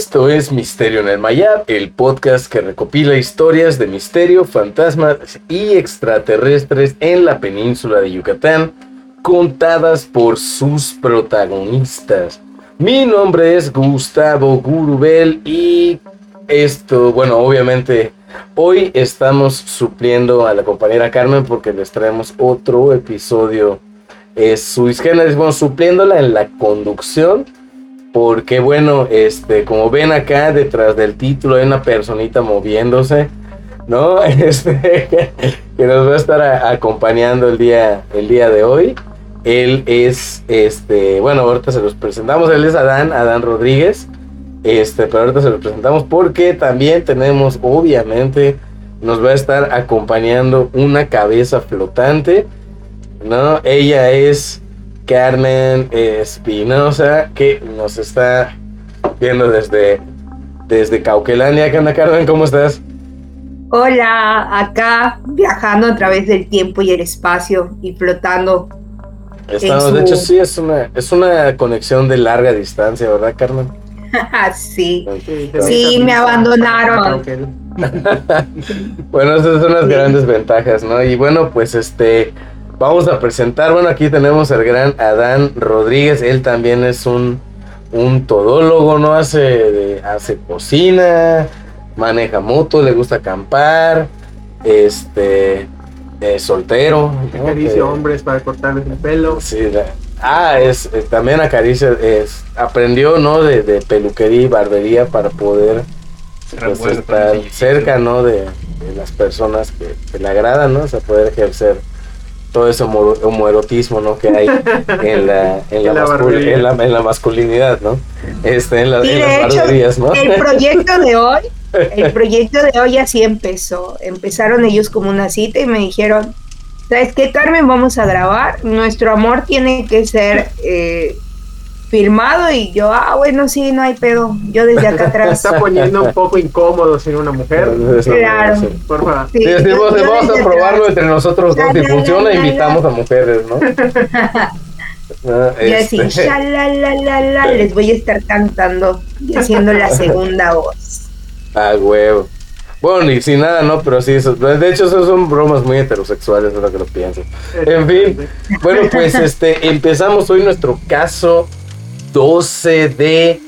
Esto es Misterio en el Mayab, el podcast que recopila historias de misterio, fantasmas y extraterrestres en la península de Yucatán, contadas por sus protagonistas. Mi nombre es Gustavo Gurubel y esto, bueno, obviamente hoy estamos supliendo a la compañera Carmen porque les traemos otro episodio. Es su géneros, bueno, supliéndola en la conducción porque bueno, este, como ven acá detrás del título hay una personita moviéndose, ¿no? Este, que nos va a estar acompañando el día, el día de hoy. Él es, este, bueno, ahorita se los presentamos, él es Adán, Adán Rodríguez, este, pero ahorita se los presentamos porque también tenemos, obviamente, nos va a estar acompañando una cabeza flotante, ¿no? Ella es Carmen Espinosa, que nos está viendo desde, desde Cauquelania. ¿Qué onda, Carmen? ¿Cómo estás? Hola, acá viajando a través del tiempo y el espacio y flotando. Estamos, de hecho, sí, es una, es una conexión de larga distancia, ¿verdad, Carmen? sí, sí, me abandonaron. bueno, esas son las grandes ventajas, ¿no? Y bueno, pues este, Vamos a presentar, bueno, aquí tenemos al gran Adán Rodríguez, él también es un, un todólogo, ¿no? Hace, hace cocina, maneja moto, le gusta acampar, este, es soltero. Acaricia hombres para cortarles el pelo. Sí, ah, es, también acaricia, es, aprendió, ¿no? De, peluquería y barbería para poder pues, estar cerca, ¿no? De, las personas que, que, le agradan, ¿no? O sea, poder ejercer todo ese homoerotismo ¿no? que hay en la, en la, en la, masculinidad, ¿no? Este, en, la, las ¿no? El proyecto de hoy, el proyecto de hoy así empezó. Empezaron ellos como una cita y me dijeron, ¿sabes qué, Carmen? Vamos a grabar. Nuestro amor tiene que ser eh, firmado y yo, ah, bueno, sí, no hay pedo. Yo desde acá atrás. Se está poniendo un poco incómodo sin una mujer. Claro. Por favor. Sí, vamos a probarlo entre nosotros dos. Si funciona, invitamos a mujeres, ¿no? Ah, y así, este. les voy a estar cantando y haciendo la segunda voz. Ah, huevo. Bueno, y sin nada, ¿no? Pero sí, eso, de hecho, esos son bromas muy heterosexuales, es lo que lo pienso. En fin, bueno, pues este, empezamos hoy nuestro caso 12 de,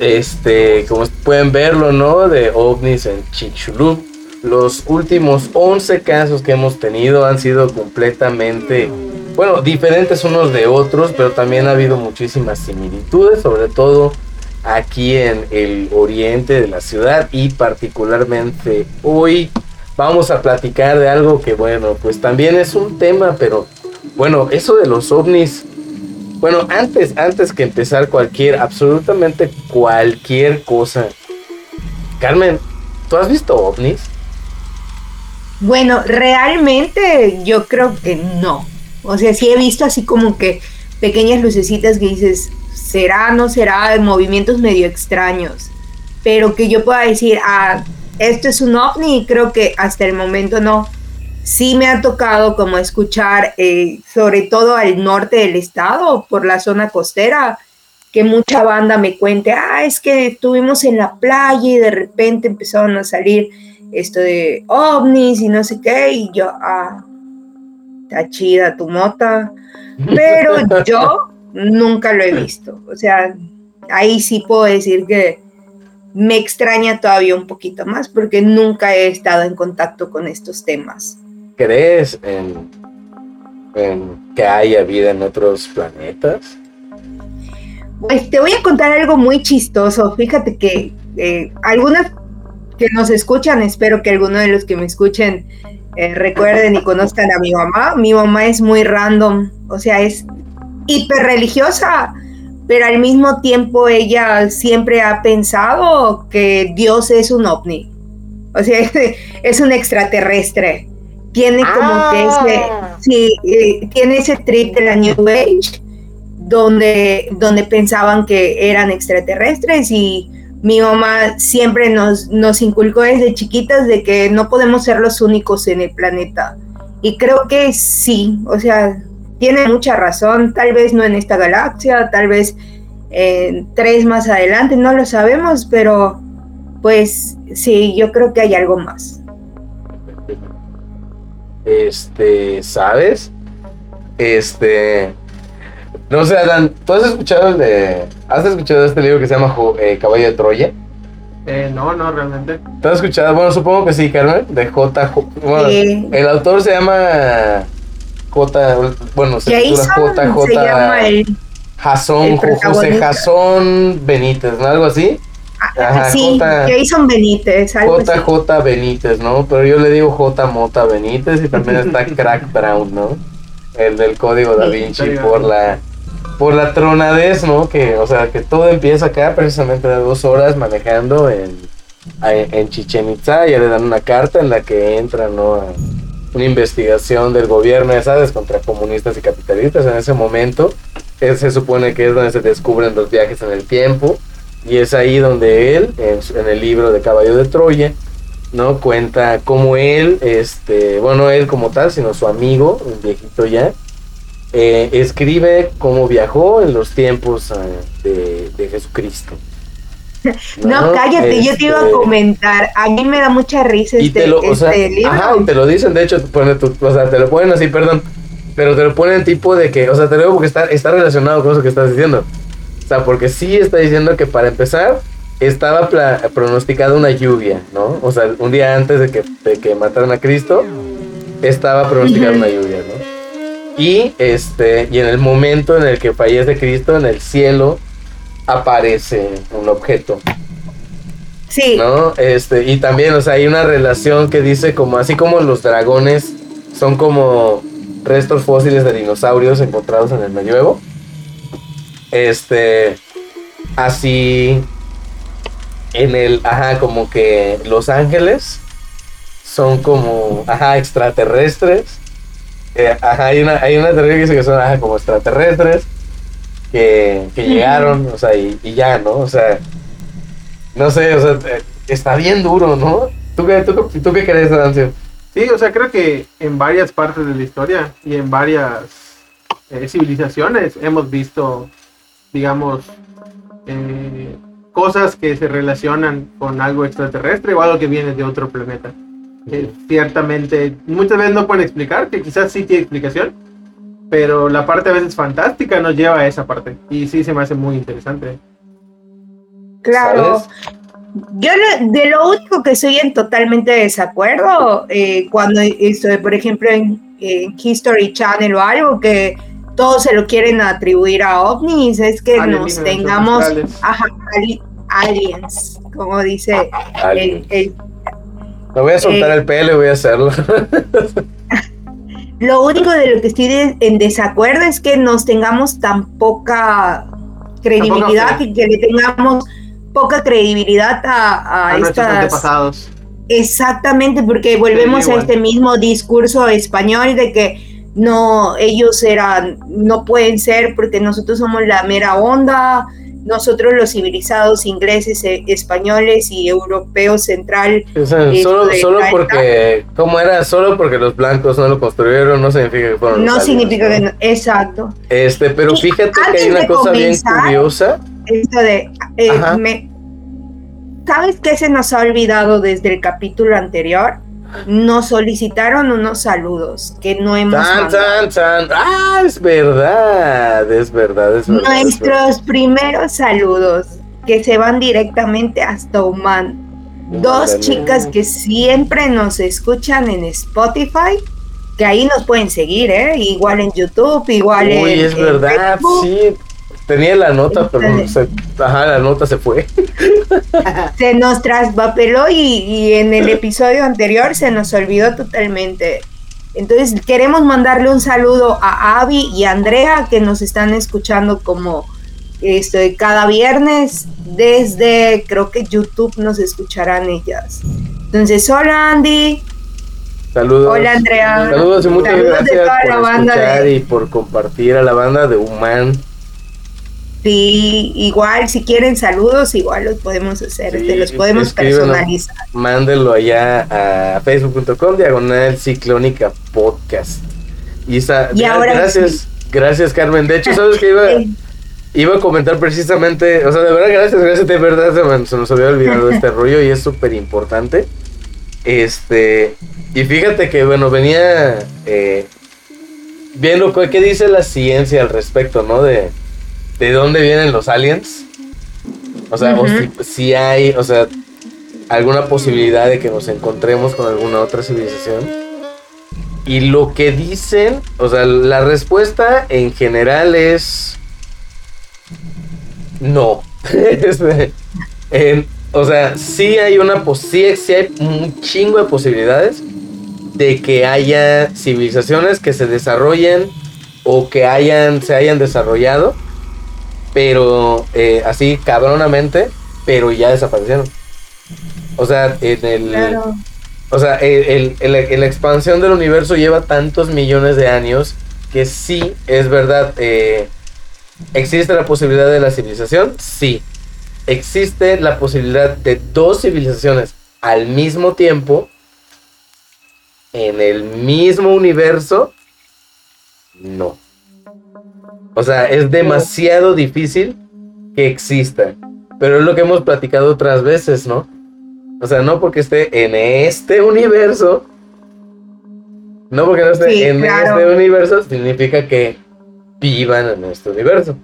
este, como pueden verlo, ¿no? De ovnis en Chicxulub. Los últimos 11 casos que hemos tenido han sido completamente, bueno, diferentes unos de otros, pero también ha habido muchísimas similitudes, sobre todo aquí en el oriente de la ciudad y particularmente hoy vamos a platicar de algo que, bueno, pues también es un tema, pero bueno, eso de los ovnis bueno, antes, antes que empezar cualquier, absolutamente cualquier cosa. Carmen, ¿tú has visto ovnis? Bueno, realmente yo creo que no. O sea, sí he visto así como que pequeñas lucecitas que dices, será, no será, movimientos medio extraños. Pero que yo pueda decir, ah, esto es un ovni, creo que hasta el momento no sí me ha tocado como escuchar, eh, sobre todo al norte del estado, por la zona costera, que mucha banda me cuente, ah, es que estuvimos en la playa y de repente empezaron a salir esto de ovnis y no sé qué, y yo, ah, está chida tu mota, pero yo nunca lo he visto, o sea, ahí sí puedo decir que me extraña todavía un poquito más porque nunca he estado en contacto con estos temas crees en, que haya vida en otros planetas? Pues te voy a contar algo muy chistoso. Fíjate que eh, algunas que nos escuchan, espero que algunos de los que me escuchen eh, recuerden y conozcan a mi mamá. Mi mamá es muy random, o sea, es hiper religiosa, pero al mismo tiempo ella siempre ha pensado que Dios es un ovni. O sea, es un extraterrestre tiene como que ese, ah. sí, eh, tiene ese trip de la New Age, donde, donde pensaban que eran extraterrestres y mi mamá siempre nos, nos inculcó desde chiquitas de que no podemos ser los únicos en el planeta. Y creo que sí, o sea, tiene mucha razón, tal vez no en esta galaxia, tal vez eh, tres más adelante, no lo sabemos, pero pues sí, yo creo que hay algo más. Este, ¿sabes? Este, no sé, Adán, ¿tú has escuchado el de, has escuchado este libro que se llama eh, Caballo de Troya? Eh, no, no, realmente. ¿Tú has escuchado? Bueno, supongo que sí, Carmen, de J. Bueno, Sí. el autor se llama J. Bueno, se Jason llama J. el... Jasón, el José. Jasón Benítez, ¿no? Algo así. Ajá, sí, J- Jason Benítez, algo así. JJ Benítez, ¿no? Pero yo le digo J. Mota Benítez y también está Crack Brown, ¿no? El del código da. Vinci por la por la tronadez, ¿no? Que, o sea, que todo empieza acá precisamente de dos horas manejando en, en Chichen Itza, ya le dan una carta en la que entra, ¿no? A una investigación del gobierno, ya sabes, contra comunistas y capitalistas en ese momento. se supone que es donde se descubren los viajes en el tiempo. Y es ahí donde él, en, en el libro de Caballo de Troya, ¿no? Cuenta cómo él, este, bueno, no él como tal, sino su amigo, un viejito ya, eh, escribe cómo viajó en los tiempos ah, de, de Jesucristo. No, cállate, yo te iba a Este, comentar. A mí me da mucha risa y este, te lo, o sea, este libro. ajá, y te lo dicen, de hecho, te pone tu- o sea, te lo ponen así, perdón, pero te lo ponen tipo de que, o sea, te lo digo porque está, está relacionado con eso que estás diciendo. O sea, porque sí está diciendo que para empezar, estaba pronosticada una lluvia, ¿no? O sea, un día antes de que, de que mataran a Cristo, estaba pronosticada una lluvia, ¿no? Y este, y en el momento en el que fallece Cristo, en el cielo aparece un objeto, Sí, ¿no? Este, y también, o sea, hay una relación que dice como, así como los dragones son como restos fósiles de dinosaurios encontrados en el medioevo. Este, así, en el, ajá, como que los ángeles son como, ajá, extraterrestres. Eh, ajá, hay una, hay una teoría que dice que son, ajá, como extraterrestres que, que llegaron, o sea, y, y ya, ¿no? O sea, no sé, o sea, eh, está bien duro, ¿no? ¿Tú qué, tú, qué- tú qué crees, Dancio? Sí, o sea, creo que en varias partes de la historia y en varias eh, civilizaciones hemos visto, digamos, eh, cosas que se relacionan con algo extraterrestre o algo que viene de otro planeta. Que ciertamente muchas veces no pueden explicar, que quizás sí tiene explicación, pero la parte a veces fantástica nos lleva a esa parte. Y sí se me hace muy interesante. claro. ¿Sabes? Yo lo- de lo único que estoy en totalmente desacuerdo, eh, cuando estoy, por ejemplo, en, en History Channel o algo que todos se lo quieren atribuir a ovnis, es que nos tengamos ancestrales. ajá, ali- aliens, como dice el, el- Me voy a soltar Eh. el pelo y voy a hacerlo. Lo único de lo que estoy de- en desacuerdo es que nos tengamos tan poca credibilidad y que le tengamos poca credibilidad a, a A estas antepasados. Exactamente, porque volvemos a este mismo discurso español de que no, ellos eran, no pueden ser porque nosotros somos la mera onda, nosotros los civilizados ingleses, eh, españoles y europeos central, O sea, Esto solo, solo porque, ¿cómo era? Solo porque los blancos no lo construyeron, no significa que fueron no los significa que no, exacto. Este, pero Y fíjate que hay una cosa bien curiosa. Esto de, eh, me- ¿sabes qué se nos ha olvidado desde el capítulo anterior? Nos solicitaron unos saludos que no hemos Tan, tan, tan. Ah, es verdad, es verdad, es verdad. es verdad. Nuestros primeros saludos que se van directamente hasta Oman. Dos Madre chicas mía. que siempre nos escuchan en Spotify, que ahí nos pueden seguir, ¿eh? Igual en YouTube, igual en. Uy, es en verdad, Facebook. sí. Tenía la nota, pero se, ajá, la nota se fue. Se nos traspapeló y, y en el episodio anterior se nos olvidó totalmente. Entonces queremos mandarle un saludo a Avi y a Andrea que nos están escuchando como esto cada viernes desde creo que YouTube nos escucharán ellas. Entonces, hola Andy, Saludos. hola Andrea. Saludos y muchas Saludos gracias por escuchar de- y por compartir a la banda de Human. Sí, igual si quieren saludos, igual los podemos hacer, Sí, te los podemos personalizar. Mándenlo allá a facebook.com diagonal ciclónica podcast. Y, ahora gracias, gracias Carmen. De hecho, ¿sabes que iba, iba a comentar precisamente, o sea, de verdad, gracias, gracias, de verdad, se, me- se nos había olvidado este rollo y es súper importante. Este, y fíjate que, bueno, venía eh, viendo qué qué dice la ciencia al respecto, ¿no? De, de dónde vienen los aliens. O sea, o si, si hay, o sea, alguna posibilidad de que nos encontremos con alguna otra civilización. Y lo que dicen, o sea, la respuesta en general es no. Este, en- o sea, sí hay una sí, sí hay un chingo de posibilidades de que haya civilizaciones que se desarrollen o que hayan se hayan desarrollado, pero eh, así cabronamente, pero ya desaparecieron. O sea, en el Claro. o sea, el, el- el- la expansión del universo lleva tantos millones de años que sí, es verdad. eh, ¿Existe la posibilidad de la civilización? Sí. ¿Existe la posibilidad de dos civilizaciones al mismo tiempo en el mismo universo? No. O sea, es demasiado difícil que exista. Pero es lo que hemos platicado otras veces, ¿no? O sea, no porque esté en este universo. No porque no esté Sí, en claro. este universo, significa que vivan en este universo.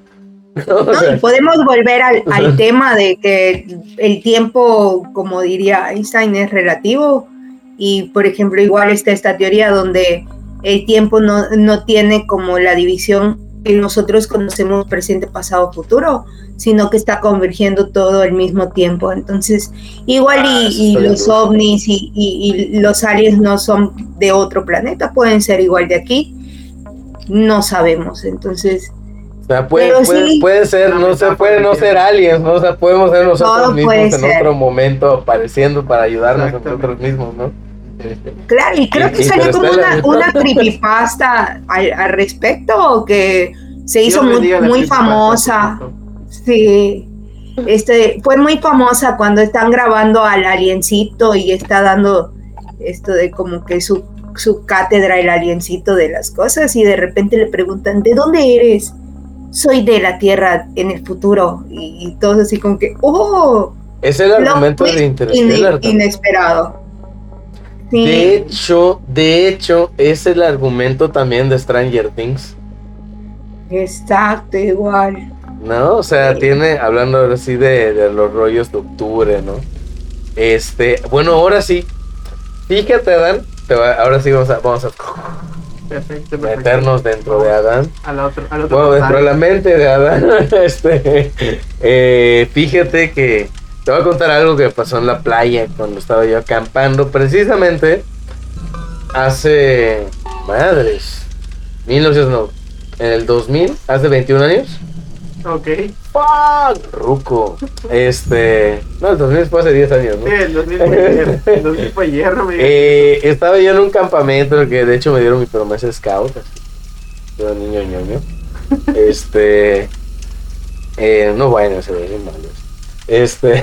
O No, y podemos volver al, al tema de que el tiempo, como diría Einstein, es relativo. Y, por ejemplo, igual está esta teoría donde el tiempo no, no tiene como la división que nosotros conocemos presente, pasado, futuro, sino que está convergiendo todo al mismo tiempo. Entonces, igual Ah, y, bien los ovnis y, y- y los aliens no son de otro planeta, pueden ser igual de aquí. No sabemos. Entonces, o sea, puede, puede, sí. puede ser, no se puede no ser aliens, ¿no? O sea, podemos ser nosotros Todo mismos en ser. otro momento apareciendo para ayudarnos a nosotros mismos, ¿no? Claro, y creo Y- que salió como una, una creepypasta al, al respecto, que se hizo muy, famosa. Sí. Este, fue muy famosa cuando están grabando al aliencito y está dando esto de como que su, su cátedra el aliencito de las cosas y de repente le preguntan, ¿de dónde eres? Soy de la Tierra en el futuro. Y, y todos así como que, ¡oh! Es el argumento de también. inesperado. Sí. De hecho, de hecho, es el argumento también de Stranger Things. Exacto, igual. ¿No? O sea, Sí. tiene, hablando ahora sí de, de los rollos de octubre, ¿no? Este, bueno, ahora sí. Fíjate, Adán. te va- ahora sí vamos a, vamos a Perfecto, perfecto. meternos dentro de Adán. Al otro, al otro Bueno, dentro de la mente de Adán. Este, eh, fíjate que te voy a contar algo que pasó en la playa cuando estaba yo acampando. Precisamente hace. Madres. 1900, no. En el 2000, hace 21 años. Ok. ¡Fuck! Ruco. Este. No, el 2000 fue hace 10 años, ¿no? Sí, el 2000 fue ayer. El 2000 fue ayer, no me. Eh, estaba yo en un campamento en el que de hecho me dieron mi promesa scout. así. Yo niño ñoño. Este. Eh, no vayan a ser bien malos. Este.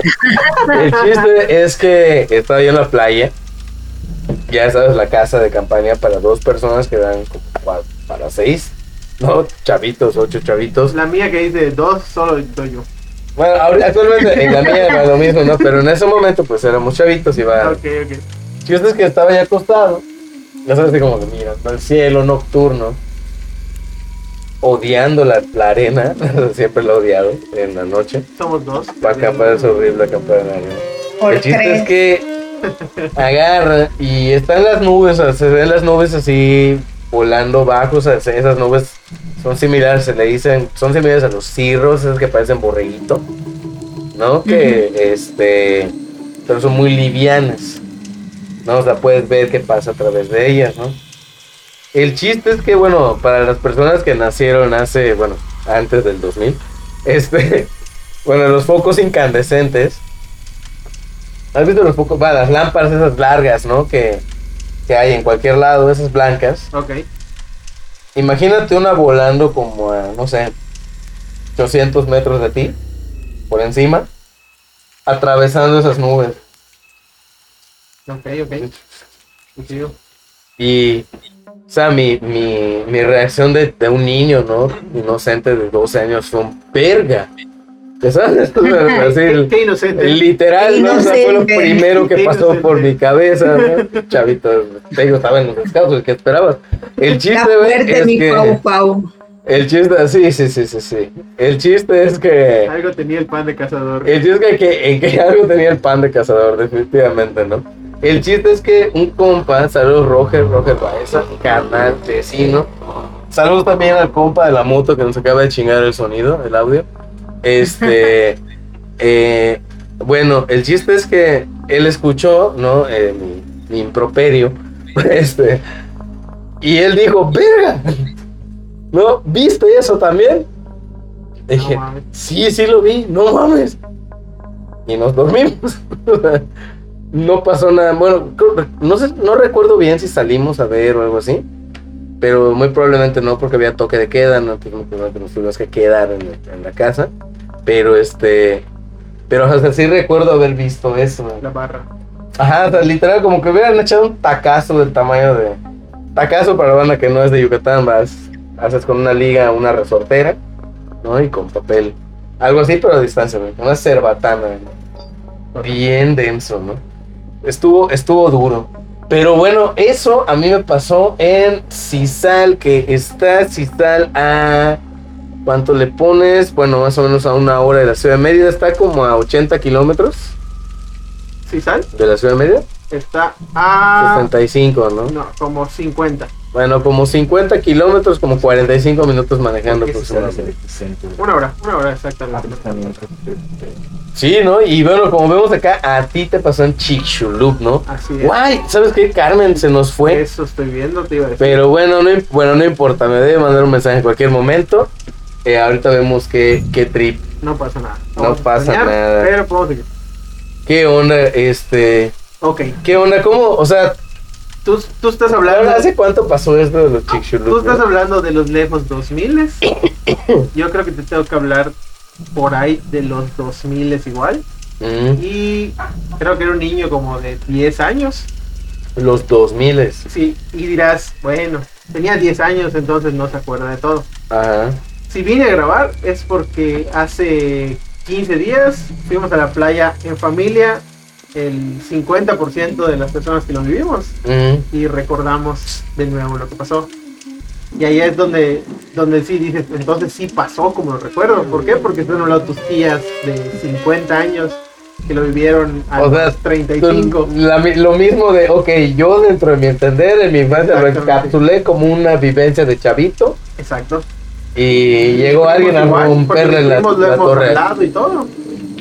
el chiste es que estaba yo en la playa. Ya sabes, la casa de campaña para dos personas que dan como pa- para seis. No, chavitos, ocho chavitos. La mía que dice dos, solo doy yo. Bueno, actualmente en la mía era lo mismo, ¿no? Pero en ese momento, pues éramos chavitos y va. Ok, ok. Si es que estaba ya acostado, ya sabes, así como que mirando al cielo nocturno, odiando la, la arena, siempre lo he odiado en la noche, Somos dos. para acampar es horrible acampar en la arena. Por El chiste tres. es que agarra y están las nubes, o sea, se ven las nubes así volando bajo, o sea, se- esas nubes son similares, se le dicen, son similares a los cirros, esos que parecen borreguito, ¿no? Que, este, pero son muy livianas, ¿no? O sea, puedes ver qué pasa a través de ellas, ¿no? El chiste es que, bueno, para las personas que nacieron hace, bueno, antes del 2000, este, bueno, los focos incandescentes, ¿Has visto los focos? Va, las lámparas esas largas, ¿no? Que, que hay en cualquier lado, esas blancas. Ok. Imagínate una volando como a, no sé, 800 metros de ti, por encima, atravesando esas nubes. Ok, ok. Y O sea, mi, mi, mi reacción de, de un niño, ¿no? Inocente de 12 años fue un verga. ¿Te sabes? Así, el- Qué inocente. literal, ¿no? O sea, fue lo primero que Qué pasó inocente. por mi cabeza, ¿no? Chavito, te digo, estaba en los descansos, ¿qué esperabas? El chiste, güey, fuerte es mi Pau que... Pau. El chiste, sí, sí, sí, sí, sí. El chiste es que... Algo tenía el pan de cazador. El chiste es que, en que algo tenía el pan de cazador, definitivamente, ¿no? El chiste es que un compa, saludos Roger, Roger Baeza, canal vecino. Saludos también al compa de la moto que nos acaba de chingar el sonido, el audio. Este, eh, bueno, el chiste es que él escuchó, ¿no? Eh, mi, mi improperio, este, y él dijo, verga, ¿no? ¿Viste eso también? Dije, No mames. sí, sí lo vi, no mames. Y nos dormimos. no pasó nada. Bueno, no sé, no recuerdo bien si salimos a ver o algo así. Pero muy probablemente no, porque había toque de queda, no Entonces, nos- nos tuvimos que quedar en, en la casa. Pero este. Pero o sea, sí recuerdo haber visto eso. La barra. Ajá, o sea, literal, como que hubieran echado un tacazo del tamaño de. Tacazo para la banda que no es de Yucatán, vas. Haces con una liga, una resortera, ¿no? Y con papel. Algo así, pero a distancia, ¿no? Una cerbatana, ¿no? Bien denso, ¿no? Estuvo, estuvo duro. Pero bueno, eso a mí me pasó en Cisal, que está Cisal a. ¿Cuánto le pones? Bueno, más o menos a una hora de la ciudad de Mérida. Está como a 80 kilómetros ¿Sí sal? de la ciudad de Mérida. Está a. 65, ¿no? No, como 50. Bueno, como 50 kilómetros, como 45 minutos manejando aproximadamente. Una hora, una hora exactamente. Sí, ¿no? Y bueno, como vemos acá, a ti te pasó en Chicxulub, ¿no? Así es. Guay, ¿sabes qué? Carmen se nos fue. Eso estoy viendo, te iba a decir. Pero bueno, no, bueno, no importa, me debe mandar un mensaje en cualquier momento. Eh, ahorita vemos qué, qué trip, No pasa nada. No pasa nada. Pero podemos seguir. qué onda, este, Ok. qué onda, cómo, o sea, Tú, tú estás hablando. ¿hace cuánto pasó esto de los Tú Chicxulub? estás no? hablando de los lejos 2000 Yo creo que te tengo que hablar por ahí de los 2000 igual. Mm, Y creo que era un niño como de 10 años. los 2000 Sí, y dirás, bueno, tenía 10 años, entonces no se acuerda de todo. Ajá. Si vine a grabar es porque hace 15 días fuimos a la playa en familia, el 50% de las personas que lo vivimos, Mm, y recordamos de nuevo lo que pasó. Y ahí es donde, donde sí dices, entonces sí pasó como lo recuerdo. ¿Por qué? Porque están hablando tus tías de 50 años que lo vivieron a O sea, los 35. La lo mismo de, ok, yo dentro de mi entender, en mi infancia lo encapsulé como una vivencia de chavito Exacto. y llegó alguien a romperle la, la hemos torre. y todo.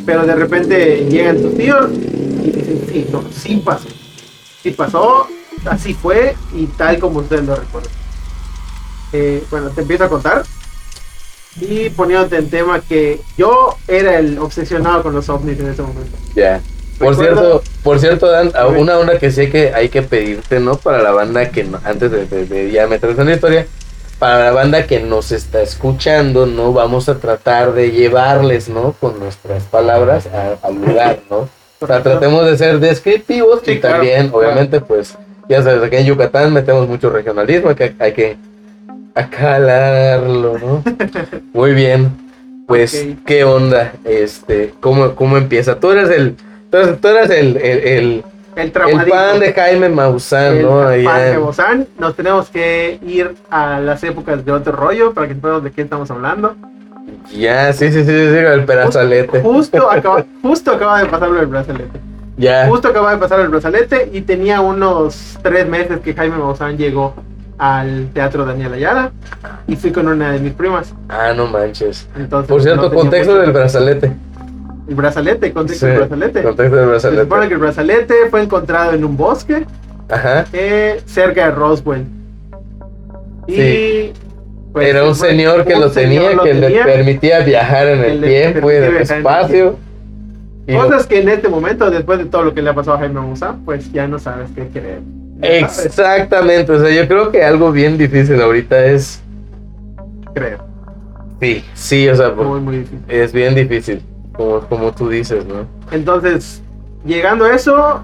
Pero de repente llegan tus tíos y dicen, sí, no, sí pasó. Sí pasó, así fue y tal como ustedes lo recuerdan. Eh, bueno, te empiezo a contar. Y poniéndote en tema que yo era el obsesionado con los ovnis en ese momento. Ya. Por Recuerdo- cierto, por cierto, Dan, una onda que sé que hay que pedirte, ¿no? Para la banda que, no- antes de, de- de ya meterse en la historia, para la banda que nos está escuchando, ¿no? Vamos a tratar de llevarles, ¿no? Con nuestras palabras a- al lugar, ¿no? O sea, tratemos de ser descriptivos Sí, y claro, también, claro. obviamente, pues, ya sabes, aquí en Yucatán metemos mucho regionalismo, que hay que acalarlo, ¿no? Muy bien. Pues. ¿qué onda? Este, ¿cómo, cómo empieza? Tú eres el, tú eres, tú eres el, el, el, El el fan de Jaime Maussan, el ¿no? Allá fan de Bozán. Nos tenemos que ir a las épocas de otro rollo para que sepamos de qué estamos hablando. Ya, sí, sí, sí, sí, el perazalete. Justo acaba, justo acaba de pasarlo el brazalete. Ya. Justo acaba de pasar el brazalete y tenía unos tres meses que Jaime Maussan llegó al Teatro Daniel Ayala y fui con una de mis primas. Ah, no manches. Entonces, Por cierto, no contexto del brazalete. El brazalete, contexto Sí, del brazalete. Contexto del Se supone brazalete. que el brazalete fue encontrado en un bosque Ajá. eh, cerca de Roswell. Y Sí. Pues, Era un fue- señor que un lo señor tenía, lo que le permitía viajar en el tiempo y en el en espacio. Cosas que en este momento, después de todo lo que le ha pasado a Jaime Maussan, pues ya no sabes qué creer. Sabes, Exactamente, o sea, yo creo que algo bien difícil ahorita es. creo. Sí, sí, o sea, Muy, muy difícil. es bien difícil, como, como tú dices, ¿no? Entonces, llegando a eso,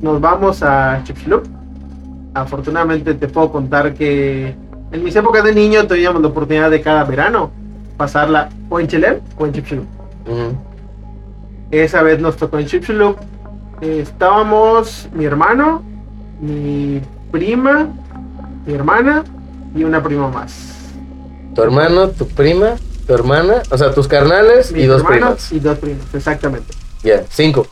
nos vamos a Chicxulub, afortunadamente te puedo contar que en mis épocas de niño teníamos la oportunidad de cada verano pasarla o en Chelem o en Chipchulup. Ujú. Esa vez nos tocó en Chipchulup. Eh, estábamos mi hermano, mi prima, mi hermana y una prima más. Tu hermano, tu prima, tu hermana, o sea, tus carnales y dos primas. y dos primas, exactamente. Ya, cinco.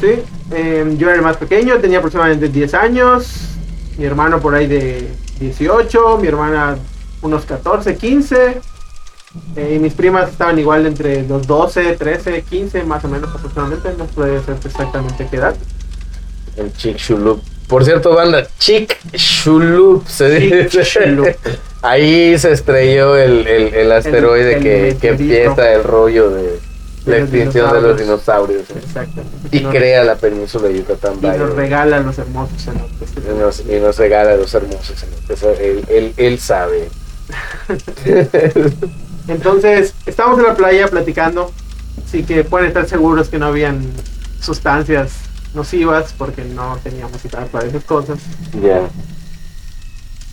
Sí, eh, yo era el más pequeño, tenía aproximadamente 10 años, mi hermano por ahí de 18, mi hermana unos 14, 15, eh, y mis primas estaban igual entre los 12, 13, 15 más o menos aproximadamente, no puede ser exactamente qué edad. El Chick Shulup. Por cierto, banda, Chick Shulup se Chick dice. Shulup. Ahí se estrelló el, el, el asteroide el que, que empieza el rollo de la extinción de los dinosaurios. ¿eh? Exactamente. Y nos, crea la península de Yucatán. y nos regala los hermosos cenotes. Y nos, y nos regala los hermosos cenotes. Él, él, él sabe. Entonces, estábamos en la playa platicando, así que pueden estar seguros que no habían sustancias nocivas porque no teníamos citar para esas cosas. Ya.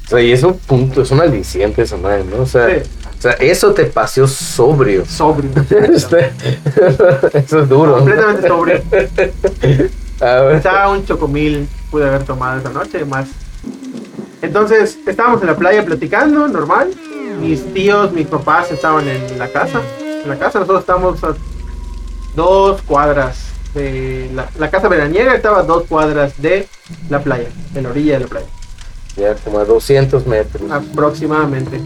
O sea, y es un punto, es un aliciente esa madre, ¿no? O sea, Sí. O sea eso te paseó sobrio. Sobrio. Este- eso es duro. Completamente sobrio. A ver. Quizá un chocomil pude haber tomado esa noche más. Entonces, estábamos en la playa platicando, normal. Mis tíos, mis papás estaban en la casa. En la casa nosotros estamos a dos cuadras de la, la casa veraniega estaba a dos cuadras de la playa, de la orilla de la playa. Ya como a 200 metros. aproximadamente.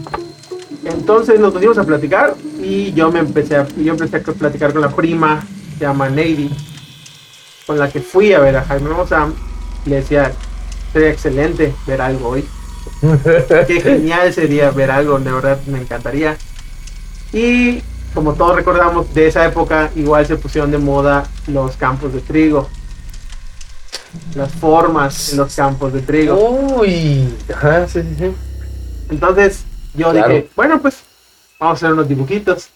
Entonces nos pusimos a platicar y yo me empecé a, yo empecé a platicar con la prima, se llama Neidy, con la que fui a ver a Jaime Mozam. Le decía, sería excelente ver algo hoy. Qué genial sería ver algo, de verdad me encantaría. Y como todos recordamos, de esa época igual se pusieron de moda los campos de trigo. Las formas en los campos de trigo. Uy. Ajá, sí, sí, sí. Entonces yo Claro. dije, bueno, pues vamos a hacer unos dibujitos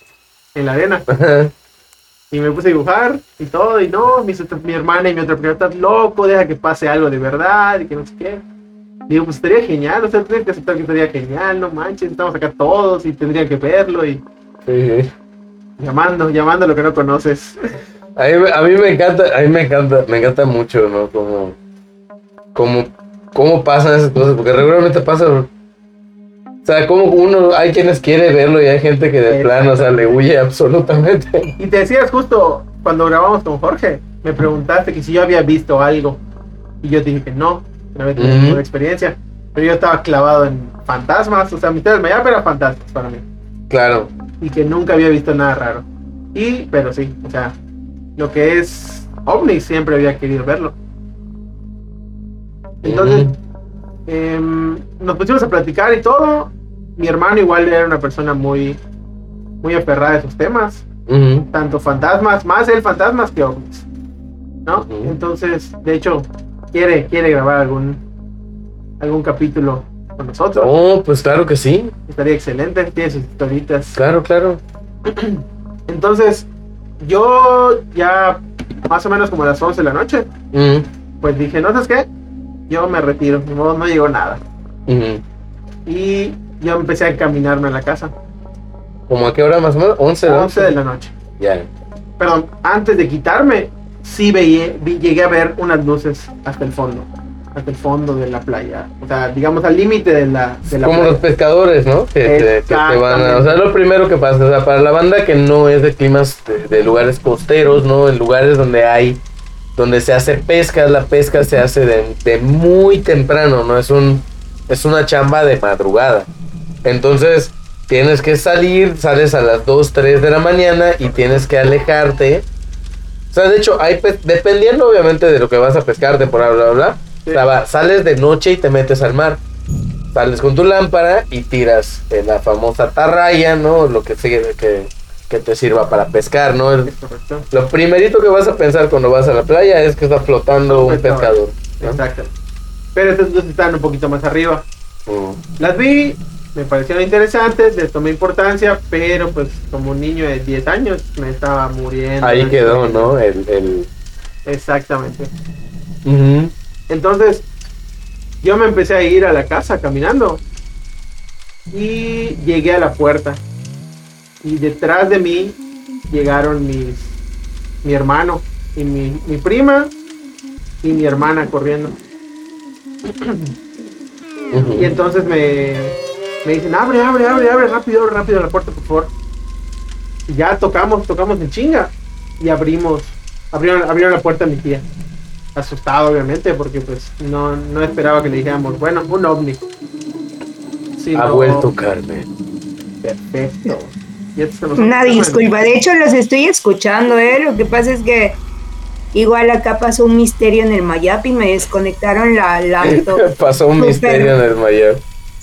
en la arena. Ajá. Y me puse a dibujar y todo. Y no, mi, mi hermana y mi otra prima estás loco, deja que pase algo de verdad y que no sé qué. Digo, pues estaría genial, o sea, tienes que aceptar que estaría genial, no manches, estamos acá todos y tendrían que verlo y Sí, sí. llamando, llamando a lo que no conoces. A mí, me- a mí me encanta, a mí me encanta, me encanta mucho, ¿no? Como, como, cómo pasan esas cosas, porque regularmente pasa, o sea, como uno, hay quienes quiere verlo y hay gente que de plano, o sea, le huye absolutamente. Y te decías justo cuando grabamos con Jorge, me preguntaste que si yo había visto algo. Y yo te dije que no, no había tenido ninguna experiencia. Pero yo estaba clavado en fantasmas, o sea, mi del Mayap era fantasmas para mí. Claro, Y que nunca había visto nada raro. Y, pero sí, o sea, lo que es ovni siempre había querido verlo. Entonces. Em, nos pusimos a platicar y todo. Mi hermano igual era una persona muy, muy aferrada a esos temas tanto fantasmas, más el fantasmas que ovnis. ¿No? Entonces, de hecho, quiere, quiere grabar algún algún capítulo con nosotros. No, pues claro que sí, Estaría excelente, tiene sus historitas. claro, claro. Entonces, yo ya más o menos como a las 11 de la noche, pues dije, ¿no sabes qué? Yo me retiro, ni modo, no llegó nada. Y yo empecé a encaminarme a la casa. ¿Cómo a qué hora más o menos? 11 de 11 de la noche. Ya. Perdón, antes de quitarme, sí veía, vi- llegué a ver unas luces hasta el fondo. Hasta el fondo de la playa. O sea, digamos al límite de la, de la Como playa. los pescadores, ¿no? Que, te- que te van a, o sea, lo primero que pasa, o sea, para la banda que no es de climas de, de lugares costeros, ¿no? En lugares donde hay, donde se hace pesca, la pesca se hace de, de muy temprano, ¿no? Es un, es una chamba de madrugada. Entonces, tienes que salir, sales a las 2, 3 de la mañana y tienes que alejarte. O sea, de hecho, hay pe- dependiendo obviamente de lo que vas a pescar, temporada, bla, bla, bla. Sí. o sea, sales de noche y te metes al mar. Sales con tu lámpara y tiras eh, la famosa atarraya, ¿no? Lo que, sigue, que, que te sirva para pescar, ¿no? El- lo primerito que vas a pensar cuando vas a la playa es que está flotando un pescador. ¿no? Exacto. Pero estas luces están un poquito más arriba. Mm. Las vi, me parecieron interesantes, les tomé importancia, pero pues como un niño de 10 años me estaba muriendo. Ahí quedó, ¿no? El, el... Exactamente. Entonces, Yo me empecé a ir a la casa caminando y llegué a la puerta. Y detrás de mí llegaron mis, mi hermano y mi, mi prima y mi hermana corriendo. Y entonces me, me dicen, abre, abre, abre, abre, rápido, rápido la puerta, por favor. Y ya tocamos, tocamos en chinga. Y abrimos, abrieron, abrieron la puerta a mi tía. Asustado, obviamente, porque pues no, no esperaba que le dijéramos, bueno, un ovni. Ha vuelto Carmen. Perfecto. Una disculpa, de hecho los estoy escuchando, ¿eh? Lo que pasa es que igual acá pasó un misterio en el Mayap y me desconectaron la laptop. Pasó un misterio en el Mayab.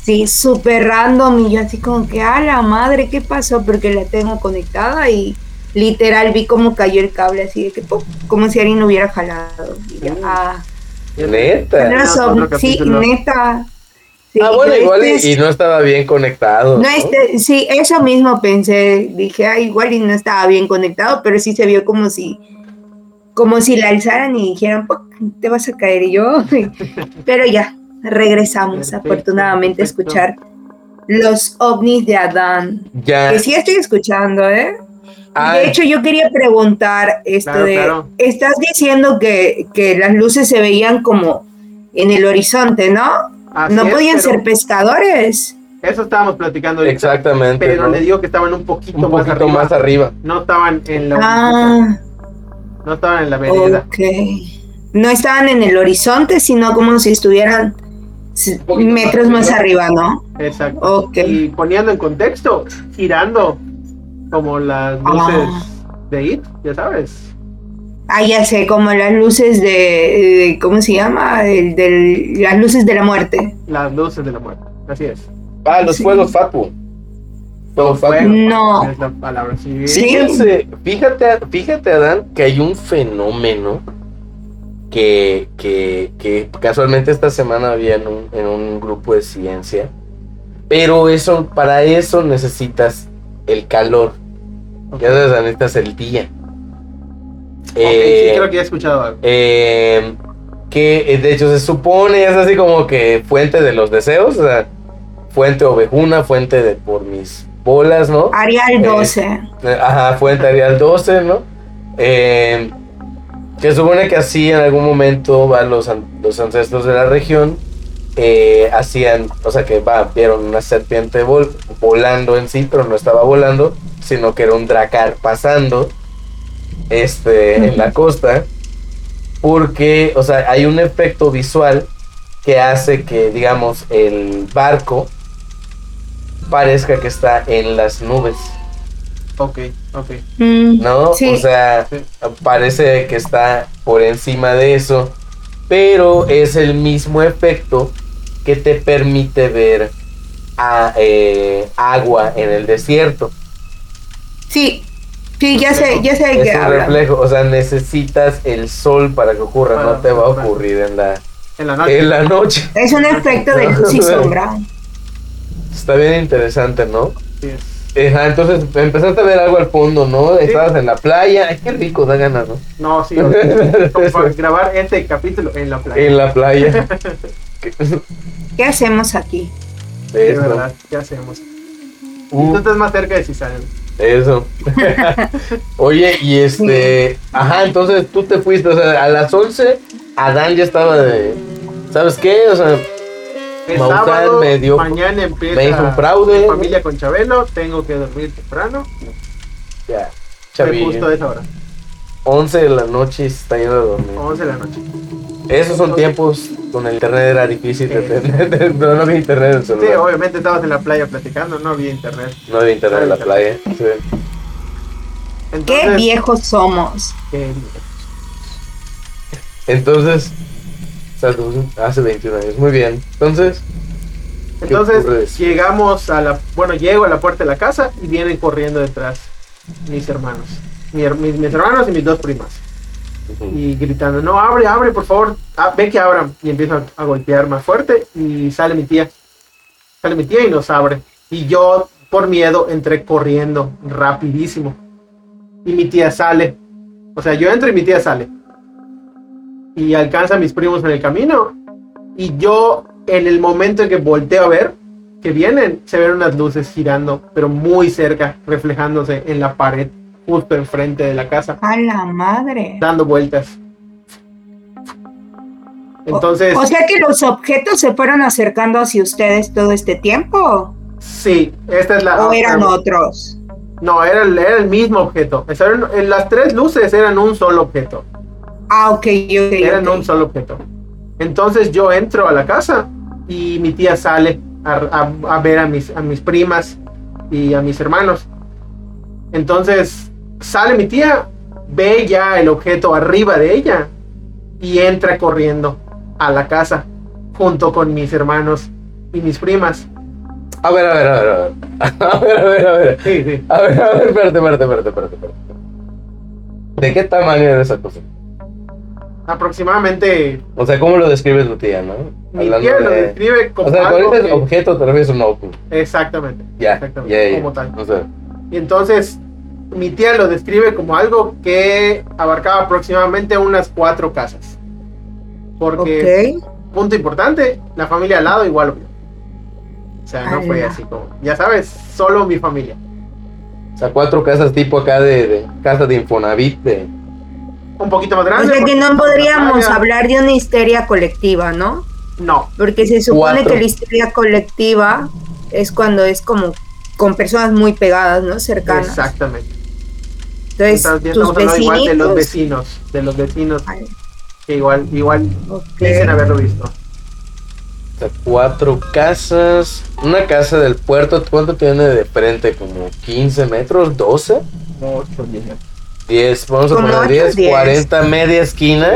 Sí, súper random y yo así como que, a la madre, ¿qué pasó? Porque la tengo conectada y literal vi cómo cayó el cable así de que, ¡pum! como si alguien lo hubiera jalado. Y ah, Neta. no, sí, capítulo. neta. Sí, ah, bueno, igual y, este es- y no estaba bien conectado. No, ¿no? este, sí, eso mismo pensé. Dije, ah, igual y no estaba bien conectado, pero sí se vio como si, como si la alzaran y dijeran, "Puc, te vas a caer. Y yo, pero ya, regresamos Perfecto, afortunadamente a escuchar los ovnis de Adán. Ya. Que sí estoy escuchando, ¿eh? De hecho, yo quería preguntar esto Claro, de, claro. estás diciendo que, que las luces se veían como en el horizonte, ¿no? Así no es, podían pero ser pescadores. Eso estábamos platicando ahorita. exactamente. Pero ¿no? le digo que estaban un poquito, un más, poquito arriba. más arriba. No estaban en la Ah. no estaban en la vereda. Ok. No estaban en el horizonte, sino como si estuvieran más metros más arriba. ¿no? Exacto. Ok. Y poniendo en contexto, girando como las luces Ah. de IT, ya sabes. Ah, ya sé, como las luces de, de- ¿cómo se llama? El, del- las luces de la muerte. Las luces de la muerte. Así es. Ah, los Sí. fuegos Fapu. Fuegos Fapu. No. Es la palabra. Sí. Sí. Fíjense, fíjate, fíjate, Adán, que hay un fenómeno que, que, que casualmente esta semana había en un, en un grupo de ciencia. Pero eso, para eso necesitas el calor. Ya sabes, necesitas el día. Ok, Eh, sí, creo que ya he escuchado algo. eh, que eh, de hecho se supone es así como que fuente de los deseos, o sea, fuente ovejuna, fuente de por mis bolas, ¿no? Arial Eh, 12. Eh, Ajá, fuente Arial 12, ¿no? Eh, que supone que así en algún momento va, los, los ancestros de la región eh, hacían, o sea que va, vieron una serpiente vol- volando en sí, pero no estaba volando, sino que era un dracar pasando este, en la costa, porque, o sea, hay un efecto visual que hace que, digamos, el barco parezca que está en las nubes. Ok, ok. Mm, ¿no? Sí. O sea, Sí. parece que está por encima de eso, pero es el mismo efecto que te permite ver a, eh, agua en el desierto. Sí, sí, ya sé, ya sé Es un hablan. reflejo, o sea, necesitas el sol para que ocurra, no te va a ocurrir en la, En la noche. en la noche. Es un efecto de luz y sombra. Está bien interesante, ¿no? Sí, es. Ajá, entonces empezaste a ver algo al fondo, ¿no? Estabas en la playa, ay, qué rico, da ganas, ¿no? No, sí, como para grabar este capítulo en la playa. En la playa. ¿Qué hacemos aquí? De Eso. verdad, ¿qué hacemos? Uh. Tú estás más cerca de Cisal. Eso. Oye, y este. Ajá, entonces tú te fuiste, o sea, a las 11, Adán ya estaba de. ¿Sabes qué? O sea, El Maussan sábado, me dio- mañana empieza me hizo un fraude. mi familia con Chabelo, tengo que dormir temprano. ya, Fue justo a esa hora, 11 de la noche está yendo a dormir. 11 de la noche. Esos son tiempos con el internet era difícil de tener. No, no había internet en el Sí, celular. obviamente estabas en la playa platicando, no había internet. No había internet en la playa. sí. ¿Qué Entonces, viejos somos? Entonces. o sea, tú- Hace 21 años. Muy bien. Entonces. ¿Qué entonces llegamos a la, bueno, llego a la puerta de la casa y vienen corriendo detrás mis hermanos, Mi her- mis, mis hermanos y mis dos primas. Y gritando, no, abre, abre, por favor, Ah, ve que abran. Y empiezo a, a golpear más fuerte y sale mi tía. Sale mi tía y nos abre. Y yo, por miedo, entré corriendo rapidísimo. Y mi tía sale. O sea, yo entro y mi tía sale. Y alcanza a mis primos en el camino. Y yo en el momento en que volteo a ver que vienen, se ven unas luces girando, pero muy cerca, reflejándose en la pared justo enfrente de la casa, A la madre. dando vueltas. Entonces, O sea que los objetos se fueron acercando hacia ustedes todo este tiempo. sí, esta es la... ¿O eran otros? No, era, el- era el mismo objeto. Eran- las tres luces eran un solo objeto. Ah, ok, ok. Eran un solo objeto. Entonces yo entro a la casa y mi tía sale a, a- a ver a mis, a mis primas y a mis hermanos. Entonces sale mi tía, ve ya el objeto arriba de ella y entra corriendo a la casa junto con mis hermanos y mis primas. A ver, a ver, a ver, a ver. A ver, a ver, a ver. Sí, sí. A ver, a ver, espérate, espérate, espérate, espérate. espérate. ¿De qué tamaño era esa cosa? Aproximadamente O sea, ¿cómo lo describe tu tía, no? mi Hablando tía lo de- describe como O sea, algo con ese que- objeto te refieres a un ovni. Exactamente. Ya, Exactamente, ya, ya. como tal. O sea, Y entonces mi tía lo describe como algo que abarcaba aproximadamente unas cuatro casas. Porque, punto importante, la familia al lado igual lo vio. O sea, no fue Ala. así como, ya sabes, solo mi familia. o sea, cuatro casas tipo acá de, de casa de Infonavit de... Un poquito más O grande. sea que no podríamos Ah, hablar de una histeria colectiva, ¿no? No, Porque se supone Cuatro. que la histeria colectiva es cuando es como con personas muy pegadas, ¿no? Cercanas. exactamente. Entonces, Entonces, tus hablando igual de los vecinos. vecinos, de los vecinos que igual, igual ok. dicen haberlo visto. O sea, cuatro casas. Una casa del puerto, ¿cuánto tiene de frente? ¿Como 15 metros? ¿12? Ocho, diez. 10, vamos a poner ocho, 10, diez. 40 media esquina.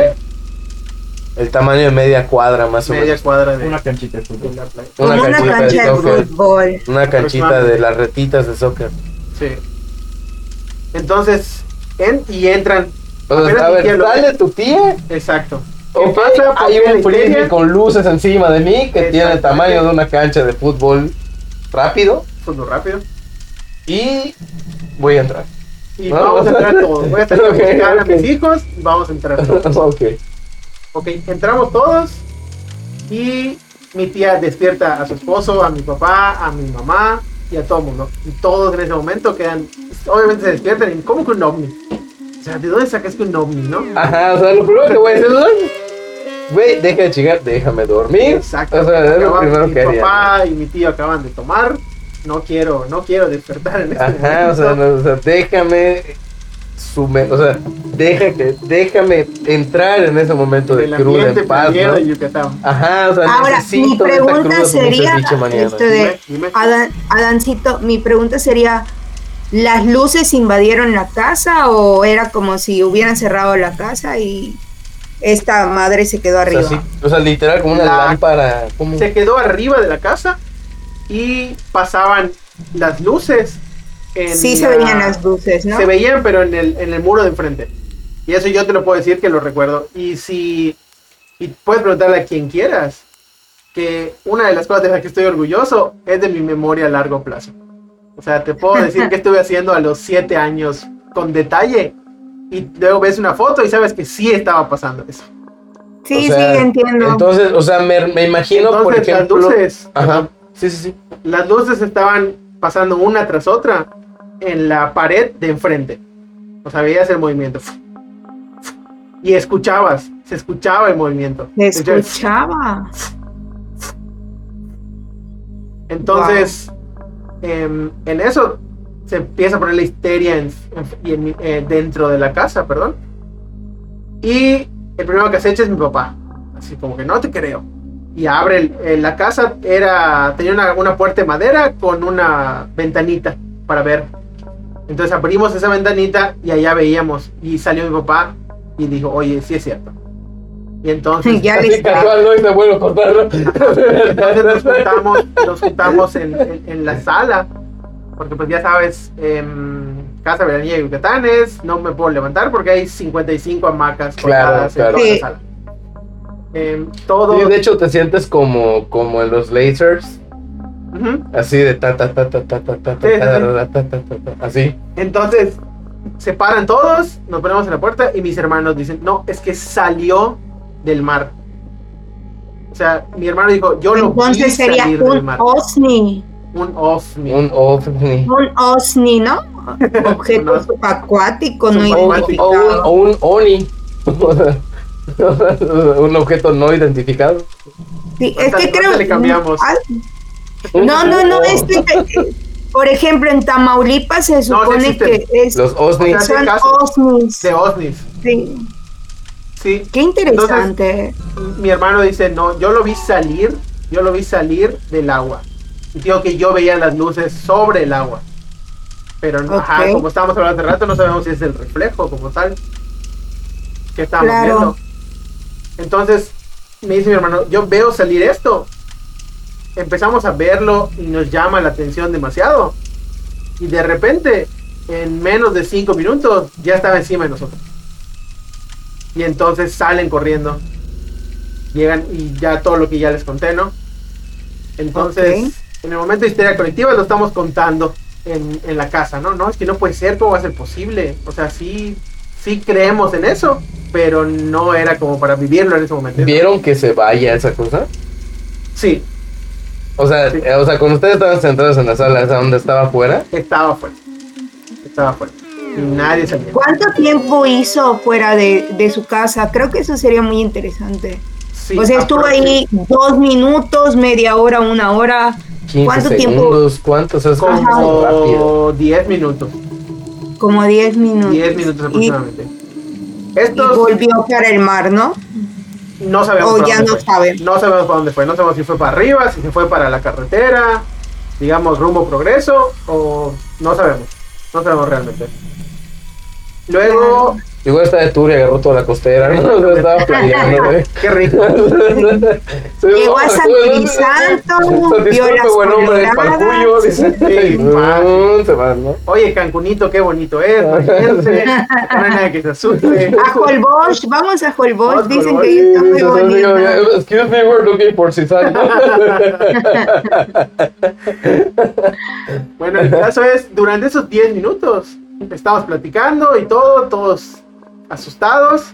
El tamaño de media cuadra más o Media menos. cuadra de, Una canchita de de fútbol. una canchita cancha de soccer. fútbol. Una canchita de las retitas de soccer. Sí. Entonces, en, y entran. O sea, a ver, sale tu tía. Exacto. ¿Qué Ok, pasa? ¿Por hay un frisbee con luces encima de mí que tiene el tamaño de una cancha de fútbol rápido. Fútbol rápido. Y voy a entrar. Y No, vamos a entrar todos. Voy a salir a Ok, buscar a mis hijos y vamos a entrar todos. ok. Ok, entramos todos. Y mi tía despierta a su esposo, a mi papá, a mi mamá y a todo el mundo. Y todos en ese momento quedan. Obviamente se despiertan y, ¿cómo que un ovni? O sea, ¿de dónde sacaste un ovni, no? Ajá, o sea, lo primero que voy a decir es, güey, deja de chingar, déjame dormir. Exacto. O sea, es lo primero mi que haría. papá y mi tío acaban de tomar. No quiero, no quiero despertar en este Ajá, o sea, momento. no, o sea, déjame sume, o sea, deja que, déjame entrar en ese momento de ambiente en paz, ¿no? de Yucatán. Ajá, o sea, Ahora, mi pregunta sería, esto de. Adán, Adancito, mi pregunta sería, ¿las luces invadieron la casa o era como si hubieran cerrado la casa y esta madre se quedó O arriba? sea, sí, o sea, literal como una La- lámpara, como se quedó arriba de la casa y pasaban las luces. En sí se la- veían las luces, ¿no? Se veían, pero en el, en el muro de enfrente. Y eso yo te lo puedo decir que lo recuerdo. Y si. Y puedes preguntarle a quien quieras. Que una de las cosas de las que estoy orgulloso es de mi memoria a largo plazo. O sea, te puedo decir que estuve haciendo a los siete años con detalle. Y luego ves una foto y sabes que sí estaba pasando eso. sí, o sea, sí, entiendo. Entonces, o sea, me, me imagino, por Entonces, ejemplo. las luces. Ajá. Sí, sí, sí. las luces estaban pasando una tras otra en la pared de enfrente. O sea, veías el movimiento. Y escuchabas, se escuchaba el movimiento. se escuchaba. entonces, em, en eso se empieza a poner la histeria en- en- eh, dentro de la casa, perdón. Y el primero que acecha es mi papá. Así como que no te creo. Y abre el- eh, la casa, era tenía una, una puerta de madera con una ventanita para ver. Entonces abrimos esa ventanita y allá veíamos. Y salió mi papá y dijo, oye, sí es cierto. Y entonces, Ya Así. Y se vuelve a entonces nos juntamos, nos juntamos en, en- en la sala. Porque pues ya sabes, em, Casa Veranilla de Yucatán es, no me puedo levantar porque hay 55 hamacas colgadas claro. en toda Sí. la sala. Em, todo... Sí, de hecho te sientes como, como en los lasers. Así de ta ta ta ta ta ta ta ta ta ta ta ta ta, así. Entonces, se paran todos, nos ponemos en la puerta y mis hermanos dicen, no, es que salió del mar. O sea, mi hermano dijo, yo lo vi Entonces sería salir del un mar. OSNI. Un ovni. Un ovni. Un OSNI, ¿no? Objeto subacuático no identificado. un, o un oni. un objeto no identificado. Sí, es que creo. le cambiamos. No, no, no, es que, por ejemplo, en Tamaulipas se supone que es, Los OSNI. O sea, son caso. OSNIs. De ovnis. Sí. Sí. Qué interesante. Mi hermano dice, no, yo lo vi salir, yo lo vi salir del agua. Y digo que yo veía las luces sobre el agua. Pero, no- ajá, como estábamos hablando hace rato, no sabemos si es el reflejo como tal. Que estamos Claro. viendo. Entonces, me dice mi hermano, yo veo salir esto. Empezamos a verlo y nos llama la atención demasiado. Y de repente, en menos de cinco minutos, ya estaba encima de nosotros. Y entonces salen corriendo. Llegan y ya todo lo que ya les conté, ¿no? Entonces, Ok. en el momento de histeria colectiva lo estamos contando en, en la casa, ¿no? No, es que no puede ser, ¿cómo va a ser posible? O sea, sí, sí creemos en eso, pero no era como para vivirlo en ese momento. ¿Vieron que se vaya esa cosa? Sí, O sea, Sí. eh, o sea, cuando ustedes estaban sentados en la sala esa donde estaba afuera, estaba fuera. Estaba fuera. Y nadie salía. ¿Cuánto tiempo hizo fuera de, de su casa? Creo que eso sería muy interesante. Sí, o sea, estuvo ahí dos minutos, media hora, una hora. 15 ¿Cuánto tiempo? segundos, ¿cuántos? Es como Ajá. muy rápido. Como 10 minutos. Como 10 minutos. 10 minutos Y- aproximadamente. Y, Estos volvió para el mar, ¿no? No sabemos. Ya dónde no saben. No sabemos para dónde fue. No sabemos si fue para arriba, si se fue para la carretera, digamos rumbo progreso, o no sabemos. No sabemos realmente. Luego, Igual está de tour y agarró toda la costera, ¿no? O sea, estaba planeando, güey. qué rico. Llegó a no, San no, Crisanto, vio las buen hombre, es para el coloradas. cuyo, dice. Sí, se va, ¿no? Oye, Cancunito, qué bonito es. No nadie que se asuste. A Holbox, vamos a Holbox, dicen que ahí está muy bonito. Excuse me, we're looking for Susan. Bueno, el caso es, durante esos 10 minutos, estábamos platicando y todo, todos asustados.